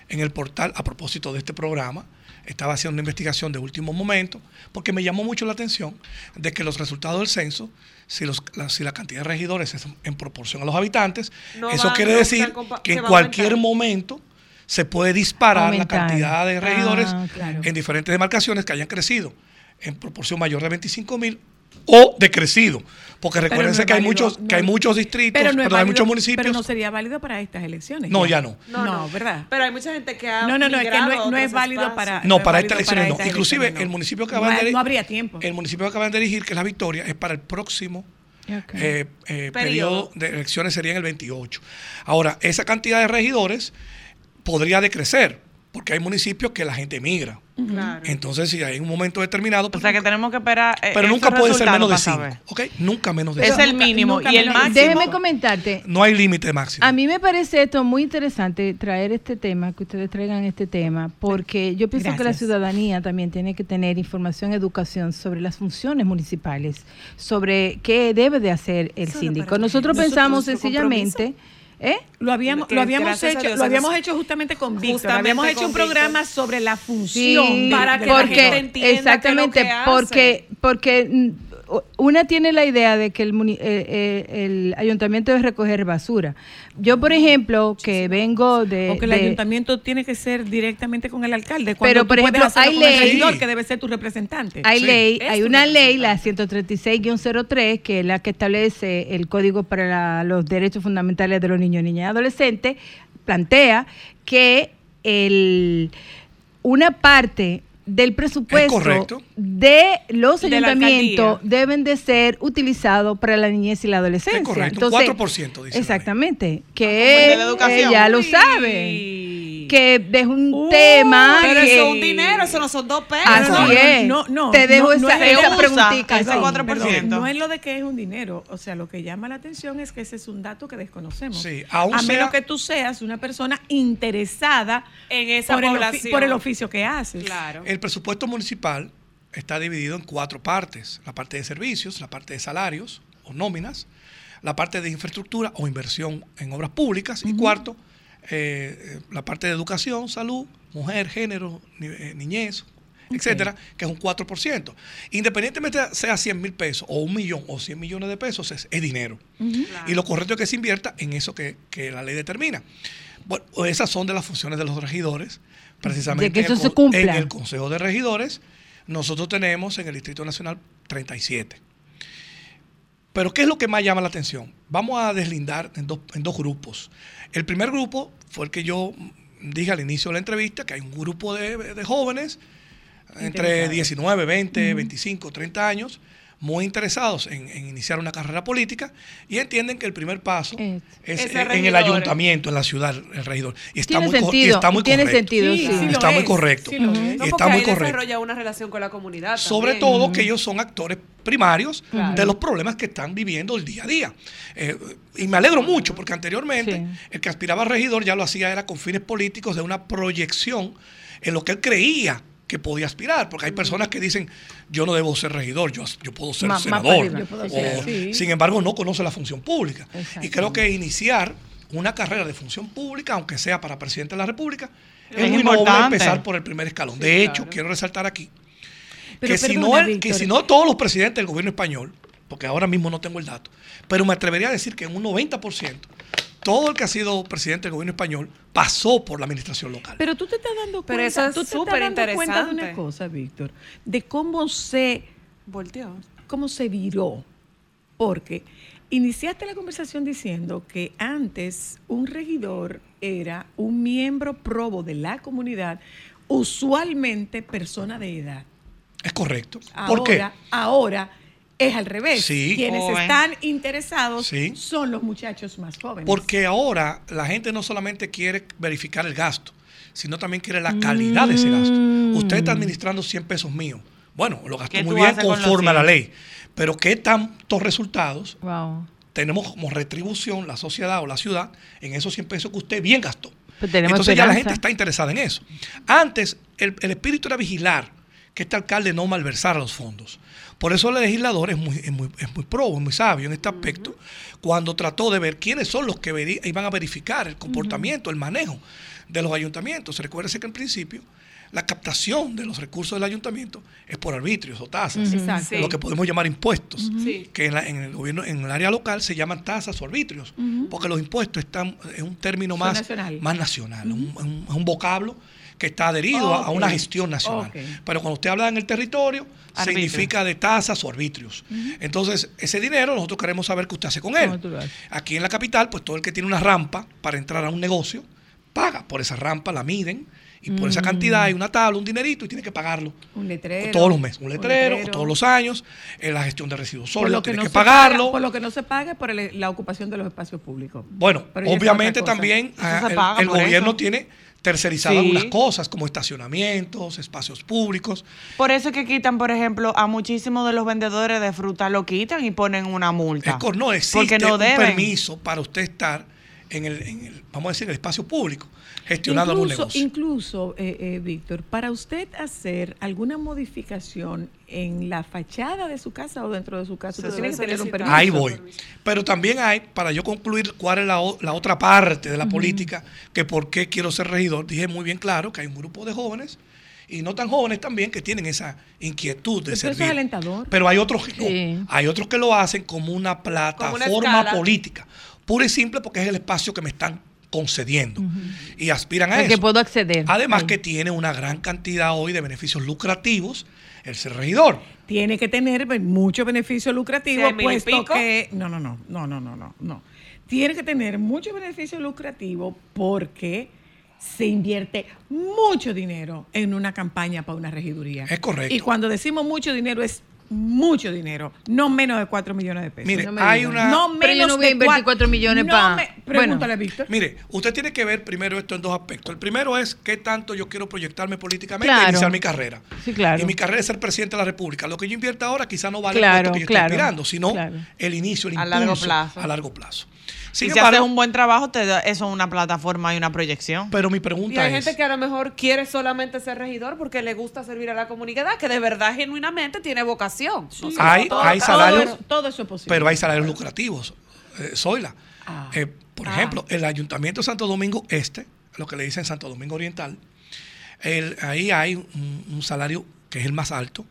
en el portal a propósito de este programa. Estaba haciendo una investigación de último momento porque me llamó mucho la atención de que los resultados del censo, si, los, la, si la cantidad de regidores es en proporción a los habitantes, No eso quiere decir que en cualquier momento se puede disparar Aumentar. la cantidad de regidores Ah, claro. en diferentes demarcaciones que hayan crecido en proporción mayor de 25 mil o decrecido. Porque recuérdense no que, hay válido, muchos, no que hay muchos distritos, Pero no, hay muchos municipios. Pero no sería válido para estas elecciones. No, ya no. No, ¿verdad? Pero hay mucha gente que ha No, no, no, es que no es, no otros es válido para. No, para estas elecciones no. Inclusive el municipio que acaban de no habría tiempo. El municipio que acaban de elegir, que es la Victoria, es para el próximo eh, eh, Periodo. periodo de elecciones sería en el 28. Ahora, esa cantidad de regidores podría decrecer, porque hay municipios que la gente migra. Claro. Entonces, si hay un momento determinado, O pues sea que tenemos que esperar. eh, pero nunca puede ser menos de para 5. saber. ¿Ok? Nunca menos de Es 5. el mínimo. nunca y el máximo. Déjeme comentarte. No hay límite máximo. A mí me parece esto muy interesante traer este tema, que ustedes traigan este tema, porque yo pienso que la ciudadanía también tiene que tener información, educación sobre las funciones municipales, sobre qué debe de hacer el Solo síndico. Nosotros nosotros, pensamos sencillamente, ¿eh? Lo habíamos, lo habíamos hecho, Dios lo habíamos hecho justamente con Víctor. Justamente Habíamos hecho un programa Víctor. sobre la función Sí, para que de la gente porque entienda exactamente lo que porque porque mm, una tiene la idea de que el, eh, eh, el ayuntamiento debe recoger basura. Yo, por ejemplo, que vengo de... Porque el de- ayuntamiento tiene que ser directamente con el alcalde. Cuando Pero, por ejemplo, hay el ley- regidor, que debe ser tu representante. Hay Sí. ley, hay una ley, la representante. 136-03, que es la que establece el Código para la- los Derechos Fundamentales de los Niños, Niñas y Adolescentes, plantea que el, una parte del presupuesto de los De ayuntamientos deben de ser utilizados para la niñez y la adolescencia. Es correcto, un 4% dice. Exactamente, que de la educación. ella lo sabe, que es un tema Pero que... eso es un dinero, eso no son dos pesos. Así no, es. no, no, Te dejo no, no esa, es- esa preguntita. ese sí. 4%. Perdón, no es lo de que es un dinero. O sea, lo que llama la atención es que ese es un dato que desconocemos. Sí, aún a sea- menos que tú seas una persona interesada En esa por, el, población. por el oficio que haces. Claro. El presupuesto municipal está dividido en cuatro partes. La parte de servicios, la parte de salarios o nóminas, la parte de infraestructura o inversión en obras públicas y cuarto, eh, la parte de educación, salud, mujer, género, ni- eh, niñez, etcétera, que es un 4%. Independientemente sea 100 mil pesos o un millón o 100 millones de pesos, es, es dinero. Y lo correcto es que se invierta en eso que, que la ley determina. Bueno, esas son de las funciones de los regidores, precisamente De que en el eso se co- cumpla. en el Consejo de Regidores. Nosotros tenemos en el Distrito Nacional 37. Pero ¿qué es lo que más llama la atención? Vamos a deslindar en dos, en dos grupos. El primer grupo fue el que yo dije al inicio de la entrevista, que hay un grupo de, de jóvenes entre Interesados. 19, 20, 25, 30 años, muy interesados en, en iniciar una carrera política y entienden que el primer paso es, Es en, el ayuntamiento, en la ciudad, el regidor. Y está Tiene muy, co- y sentido, está muy tiene correcto. sentido, Sí, sí. está muy es, correcto. sí. Y está muy ahí correcto. desarrolla una relación con la comunidad. Sobre también. todo que ellos son actores primarios Claro. de los problemas que están viviendo el día a día. Eh, y me alegro mucho porque anteriormente el que aspiraba a regidor ya lo hacía era con fines políticos de una proyección en lo que él creía que podía aspirar, porque hay personas que dicen, yo no debo ser regidor, yo, yo puedo ser Más- senador, arriba. Yo puedo o- ser, sí. sin embargo no conoce la función pública. Y creo que iniciar una carrera de función pública, aunque sea para presidente de la República, es, Es muy noble importante. empezar por el primer escalón. de hecho, quiero resaltar aquí Pero que, si no el- que si no todos los presidentes del gobierno español, porque ahora mismo no tengo el dato, pero me atrevería a decir que en un 90%, todo el que ha sido presidente del gobierno español pasó por la administración local. Pero tú te estás dando cuenta, Pero eso es tú te estás súper dando cuenta de una cosa, Víctor, de cómo se Volteó. cómo se viró. Porque iniciaste la conversación diciendo que antes un regidor era un miembro probo de la comunidad, usualmente persona de edad. Es correcto. ¿Por qué? Ahora es al revés. Sí. Quienes Joven. están interesados Sí. son los muchachos más jóvenes. Porque ahora la gente no solamente quiere verificar el gasto, sino también quiere la calidad de ese gasto. Usted está administrando 100 pesos míos. Bueno, lo gastó ¿Qué muy bien con conforme a la 100? ley. Pero ¿qué tantos resultados Wow. tenemos como retribución la sociedad o la ciudad en esos 100 pesos que usted bien gastó? Pues Entonces ya la gente está interesada en eso. Antes, el, el espíritu era vigilar que este alcalde no malversara los fondos. Por eso el legislador es muy, es muy, es muy probo, es muy sabio en este aspecto, cuando trató de ver quiénes son los que iban a verificar el comportamiento, el manejo de los ayuntamientos. Recuérdese que al principio la captación de los recursos del ayuntamiento es por arbitrios o tasas. Exacto. lo que podemos llamar impuestos, que en, la- en el gobierno, en el área local se llaman tasas o arbitrios, porque los impuestos están es un término Son más nacional. más nacional, un, un- un vocablo que está adherido a- a una gestión nacional. Pero cuando usted habla en el territorio, Arbitrio. significa de tasas o arbitrios. Entonces, ese dinero nosotros queremos saber qué usted hace con él. Aquí en la capital, pues todo el que tiene una rampa para entrar a un negocio, paga por esa rampa, la miden, y por esa cantidad hay una tabla, un dinerito, y tiene que pagarlo un letrero. todos los meses. Un un letrero, todos los años, en la gestión de residuos Por sólidos, tiene no que pagarlo. paga- por lo que no se paga por el- la ocupación de los espacios públicos. Bueno, Pero es obviamente también ah, el, por gobierno eso. tiene tercerizado Sí. algunas cosas como estacionamientos, espacios públicos. Por eso es que quitan, por ejemplo, a muchísimos de los vendedores de fruta, lo quitan y ponen una multa. Es no existe Porque no un deben. permiso para usted estar en el, en el, vamos a decir, en el espacio público, gestionando algún incluso, negocio. incluso eh, eh, Víctor, para usted hacer alguna modificación en la fachada de su casa o dentro de su casa, usted tiene que tener un permiso. Ahí voy. Pero también hay, para yo concluir cuál es la, o- la otra parte de la política, que por qué quiero ser regidor, dije muy bien claro que hay un grupo de jóvenes y no tan jóvenes también que tienen esa inquietud de Pero eso es alentador. Pero hay otros que no. Sí. Hay otros que lo hacen como una plataforma política, pura y simple porque es el espacio que me están concediendo y aspiran a Al que eso. puedo acceder. Además que tiene una gran cantidad hoy de beneficios lucrativos el ser regidor. Tiene que tener mucho beneficio lucrativo, ¿Seis mil y puesto pico? que. No, no, no, no, no, no, no, no. Tiene que tener mucho beneficio lucrativo porque se invierte mucho dinero en una campaña para una regiduría. Es correcto. Y cuando decimos mucho dinero es mucho dinero, no menos de 4 millones de pesos. Mire, No hay una- No Pero yo menos no voy a de invertir cuatro- 4 millones no pa- me- bueno. Pregúntale, Víctor. Mire, usted tiene que ver primero esto en dos aspectos. El primero es qué tanto yo quiero proyectarme políticamente Claro. e iniciar mi carrera. Sí, claro. Y mi carrera es ser presidente de la República. Lo que yo invierta ahora quizá no vale Claro, el puesto que yo claro, estoy aspirando, sino claro. el inicio, el A impulso largo plazo. a largo plazo. Y si haces embargo, un buen trabajo, te da eso es una plataforma y una proyección. pero mi Y pregunta hay es, gente que a lo mejor quiere solamente ser regidor porque le gusta servir a la comunidad, que de verdad genuinamente tiene vocación. Sé, hay, todo- hay todo salarios, eso- todo eso es posible. pero hay salarios lucrativos. Eh, Zoila, Ah. eh, por Ah. ejemplo, el Ayuntamiento de Santo Domingo Este, lo que le dicen Santo Domingo Oriental, el- ahí hay un, un salario que es el más alto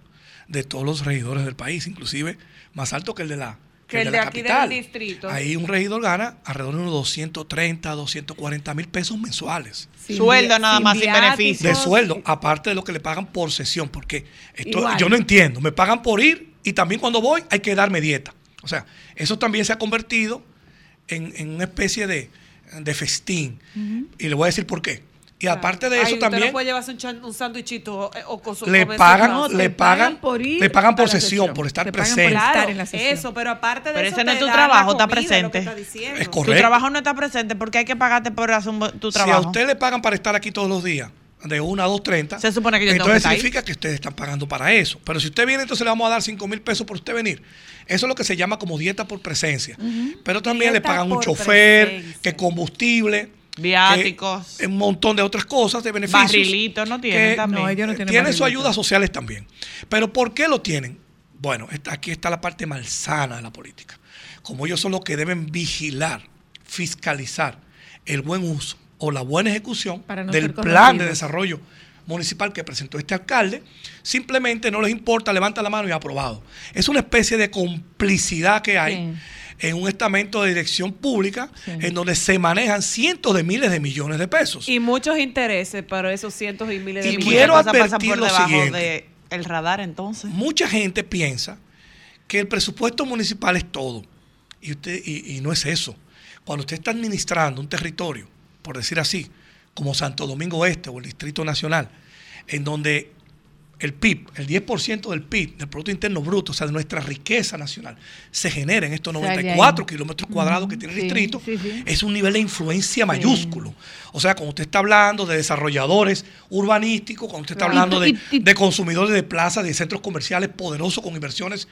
de todos los regidores del país, inclusive más alto que el de la, Que el de de la aquí del distrito. Ahí un regidor gana alrededor de unos 230, 240 mil pesos mensuales Sin Sueldo nada más, sin beneficio. de sueldo, aparte de lo que le pagan por sesión, porque esto, yo no entiendo, me pagan por ir y también cuando voy hay que darme dieta. O sea, eso también se ha convertido en, en una especie de, de festín. Y le voy a decir por qué. Y aparte de Ay, eso usted también no puede llevarse un, chan- un sándwichito eh, o con su le pagan, un le pagan, por ir le pagan por sesión, sesión. por estar Te pagan por presente. estar en la sesión. eso, pero aparte de Pero eso ese no es tu trabajo, está que presente. Es Tu correcto. trabajo no está presente porque hay que pagarte por hacer tu Si a trabajo. usted le pagan para estar aquí todos los días, de 1 a 2.30, Se supone que yo tengo que entonces estar ahí. significa que ustedes están pagando para eso. Pero si usted viene, entonces le vamos a dar 5 mil pesos por usted venir. Eso es lo que se llama como dieta por presencia. Pero también le pagan un chofer, presencia. que combustible, Viáticos. que un montón de otras cosas de beneficios. Barrilitos no tienen que también. No, ellos no tienen tienen sus ayudas sociales también. Pero ¿por qué lo tienen? Bueno, está- aquí está la parte malsana de la política. Como ellos son los que deben vigilar, fiscalizar el buen uso o la buena ejecución Para no del plan de desarrollo municipal que presentó este alcalde, simplemente no les importa, levanta la mano y aprobado. Es una especie de complicidad que hay en un estamento de dirección pública en donde se manejan cientos de miles de millones de pesos. Y muchos intereses para esos cientos y miles de Y millones. quiero cosas pasan advertir por lo siguiente. de el radar entonces. Mucha gente piensa que el presupuesto municipal es todo. Y, usted, y, y no es eso. Cuando usted está administrando un territorio, por decir así, como Santo Domingo Este o el Distrito Nacional, en donde el PIB, el 10% del PIB, del Producto Interno Bruto, o sea, de nuestra riqueza nacional, se genera en estos Sale ahí. 94 kilómetros cuadrados que tiene el Sí, distrito, sí, sí. es un nivel de influencia mayúsculo. O sea, cuando usted está hablando de desarrolladores urbanísticos, cuando usted está hablando de, de consumidores de plazas, de centros comerciales poderosos con inversiones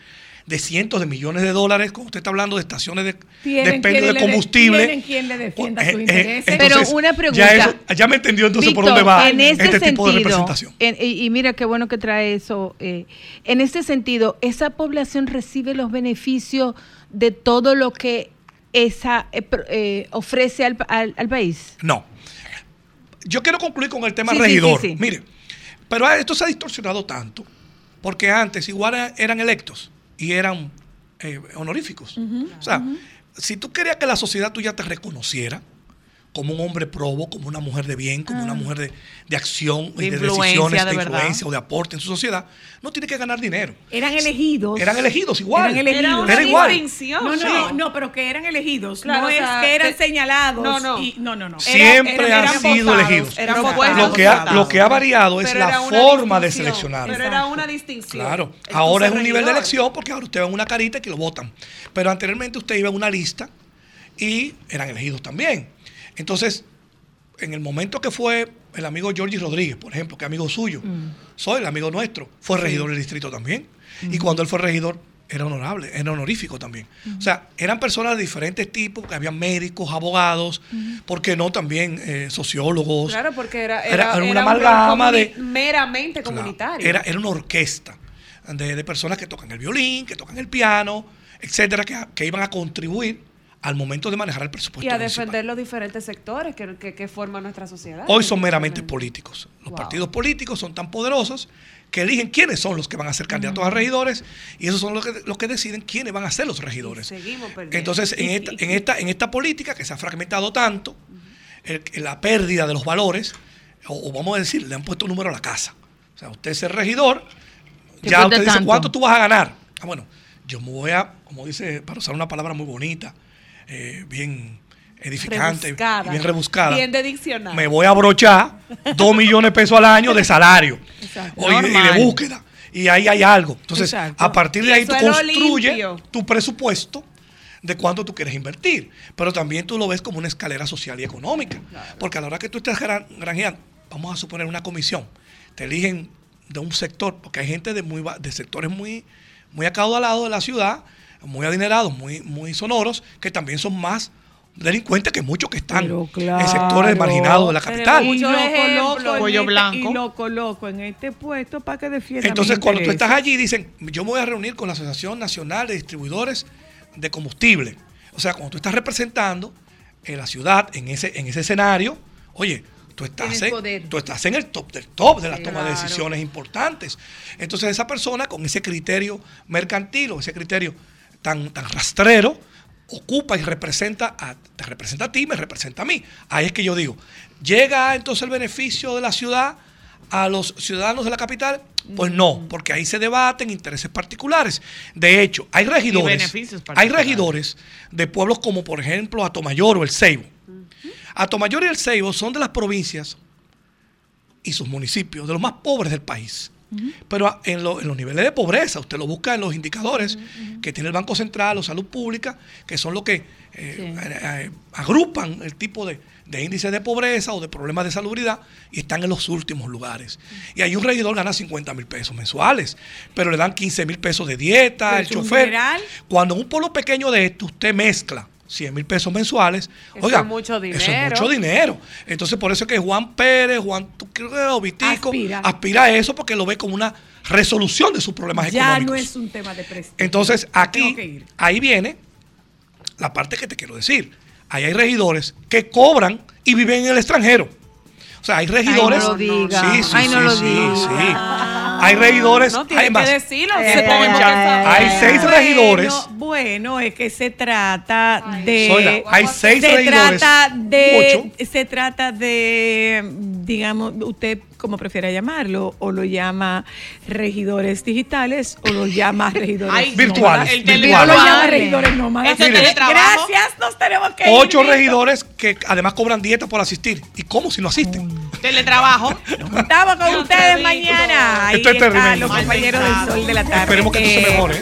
de cientos de millones de dólares, cuando usted está hablando de estaciones de, de expendio de le- combustible. tienen quien le defienda Eh, sus eh, intereses. Pero entonces, una pregunta. Ya, eso- ya me entendió entonces por dónde va en este, este tipo de sentido, representación. en- y, mira qué bueno que trae eso. eh, en este sentido, ¿esa población recibe los beneficios de todo lo que esa eh, eh, ofrece al, al- al país? No. Yo quiero concluir con el tema Sí, regidor. sí, sí. Mire, pero ah, esto se ha distorsionado tanto, porque antes igual era- eran electos y eran eh, honoríficos. O sea, si tú querías que la sociedad tuya te reconociera como un hombre probo, como una mujer de bien, como una mujer de, de acción De y de decisiones, de, influencia o de aporte en su sociedad, no tiene que ganar dinero. Eran elegidos. Eran elegidos igual. Eran elegidos. Era igual. No, no, Sí. no, no, pero que eran elegidos. Claro, no o sea, es que eran eh, señalados. no, no. y- no, no, no. Siempre Eran- han eran sido votados, elegidos. eran Pero votados. Lo que, ha, votados. lo que ha variado es la forma de seleccionar. Pero era una distinción. Claro, ahora es un nivel de elección porque ahora usted va en una carita y que lo votan. Pero anteriormente usted iba en una lista y eran elegidos también. Entonces, en el momento que fue el amigo Georgie Rodríguez, por ejemplo, que es amigo suyo, soy el amigo nuestro, fue regidor del distrito también. Y cuando él fue regidor, era honorable, era honorífico también. O sea, eran personas de diferentes tipos, que habían médicos, abogados, ¿por qué no también eh, sociólogos? Claro, porque era, Era- una amalgama de- meramente Claro, comunitario. Era, era una orquesta de, de personas que tocan el violín, que tocan el piano, etcétera, que, que iban a contribuir al momento de manejar el presupuesto. y a municipal. defender los diferentes sectores que, que, que forman nuestra sociedad. Hoy son meramente políticos. Los Wow. partidos políticos son tan poderosos que eligen quiénes son los que van a ser candidatos a regidores y esos son los que, los que deciden quiénes van a ser los regidores. Seguimos perdiendo. Entonces, en esta, en esta, en esta política que se ha fragmentado tanto, el- la pérdida de los valores, o, o vamos a decir, le han puesto un número a la casa. O sea, usted es el regidor, ya usted dice, tanto. ¿cuánto tú vas a ganar? Ah, bueno, yo me voy a, como dice, para usar una palabra muy bonita, eh, bien edificante, Rebuscada. bien rebuscada. Bien de diccionario. Me voy a abrochar dos millones de pesos al año de salario o- y, de- y de Normal. búsqueda. Y ahí hay algo. Entonces, Exacto. a partir de ahí tú construyes limpio. tu presupuesto de cuánto tú quieres invertir. Pero también tú lo ves como una escalera social y económica. Porque a la hora que tú estás gran- granjeando, vamos a suponer una comisión, te eligen de un sector, porque hay gente de, muy, de sectores muy, muy acaudalados de la ciudad, muy adinerados, muy, muy sonoros, que también son más delincuentes que muchos que están en sectores marginados de la capital. Y lo, ejemplos. coloco en Cuello este, blanco. y lo coloco en este puesto para que defienda Entonces, mis cuando tú estás allí, dicen, yo me voy a reunir con la Asociación Nacional de Distribuidores de Combustible. O sea, cuando tú estás representando en la ciudad, en ese, en ese escenario, oye, tú estás, en, tú estás en el top del top de la toma de decisiones importantes. Entonces, esa persona con ese criterio mercantil o ese criterio tan, tan rastrero, ocupa y representa a, te representa a ti, me representa a mí. Ahí es que yo digo, ¿llega entonces el beneficio de la ciudad a los ciudadanos de la capital? Pues no, porque ahí se debaten intereses particulares. De hecho, hay regidores, hay regidores de pueblos como por ejemplo Atomayor o El Ceibo. Atomayor y El Ceibo son de las provincias y sus municipios, de los más pobres del país. Pero en, lo- en los niveles de pobreza, usted lo busca en los indicadores que tiene el Banco Central o Salud Pública, que son los que eh, eh, eh, agrupan el tipo de, de índice de pobreza o de problemas de salubridad y están en los últimos lugares. Y ahí un regidor gana 50 mil pesos mensuales, pero le dan 15 mil pesos de dieta, Pero el chofer. dineral. Cuando en un pueblo pequeño de esto usted mezcla 100 mil pesos mensuales, Eso oiga, es mucho eso es dinero. mucho dinero. Entonces por eso es que Juan Pérez, Juan Vitico, Aspira. aspira. a eso porque lo ve como una resolución de sus problemas Ya económicos. no es un tema de prestigio. Entonces, aquí, ahí viene la parte que te quiero decir. Ahí hay regidores que cobran y viven en el extranjero. O sea, hay regidores. no lo diga. Sí, sí, Ay, no sí, lo sí, diga. sí. Hay regidores. No tiene hay más. que decirlo. Eh. Hay seis Bueno, regidores. Bueno, es que se trata de. Zoila, hay seis se regidores. Trata de, Ocho. se trata de, digamos, usted como prefiera llamarlo, o lo llama regidores digitales, o lo llama [laughs] regidores Ay, Virtuales, el lo llama regidores nómadas. Ese Mire. teletrabajo. Gracias, nos tenemos que ir. Ocho listo. regidores que además cobran dieta por asistir. ¿Y cómo si no asisten? Teletrabajo. Estamos con ustedes te mañana. Ahí Esto es terrible. los compañeros del sol de la tarde. Esperemos que esto se Eh, mejore.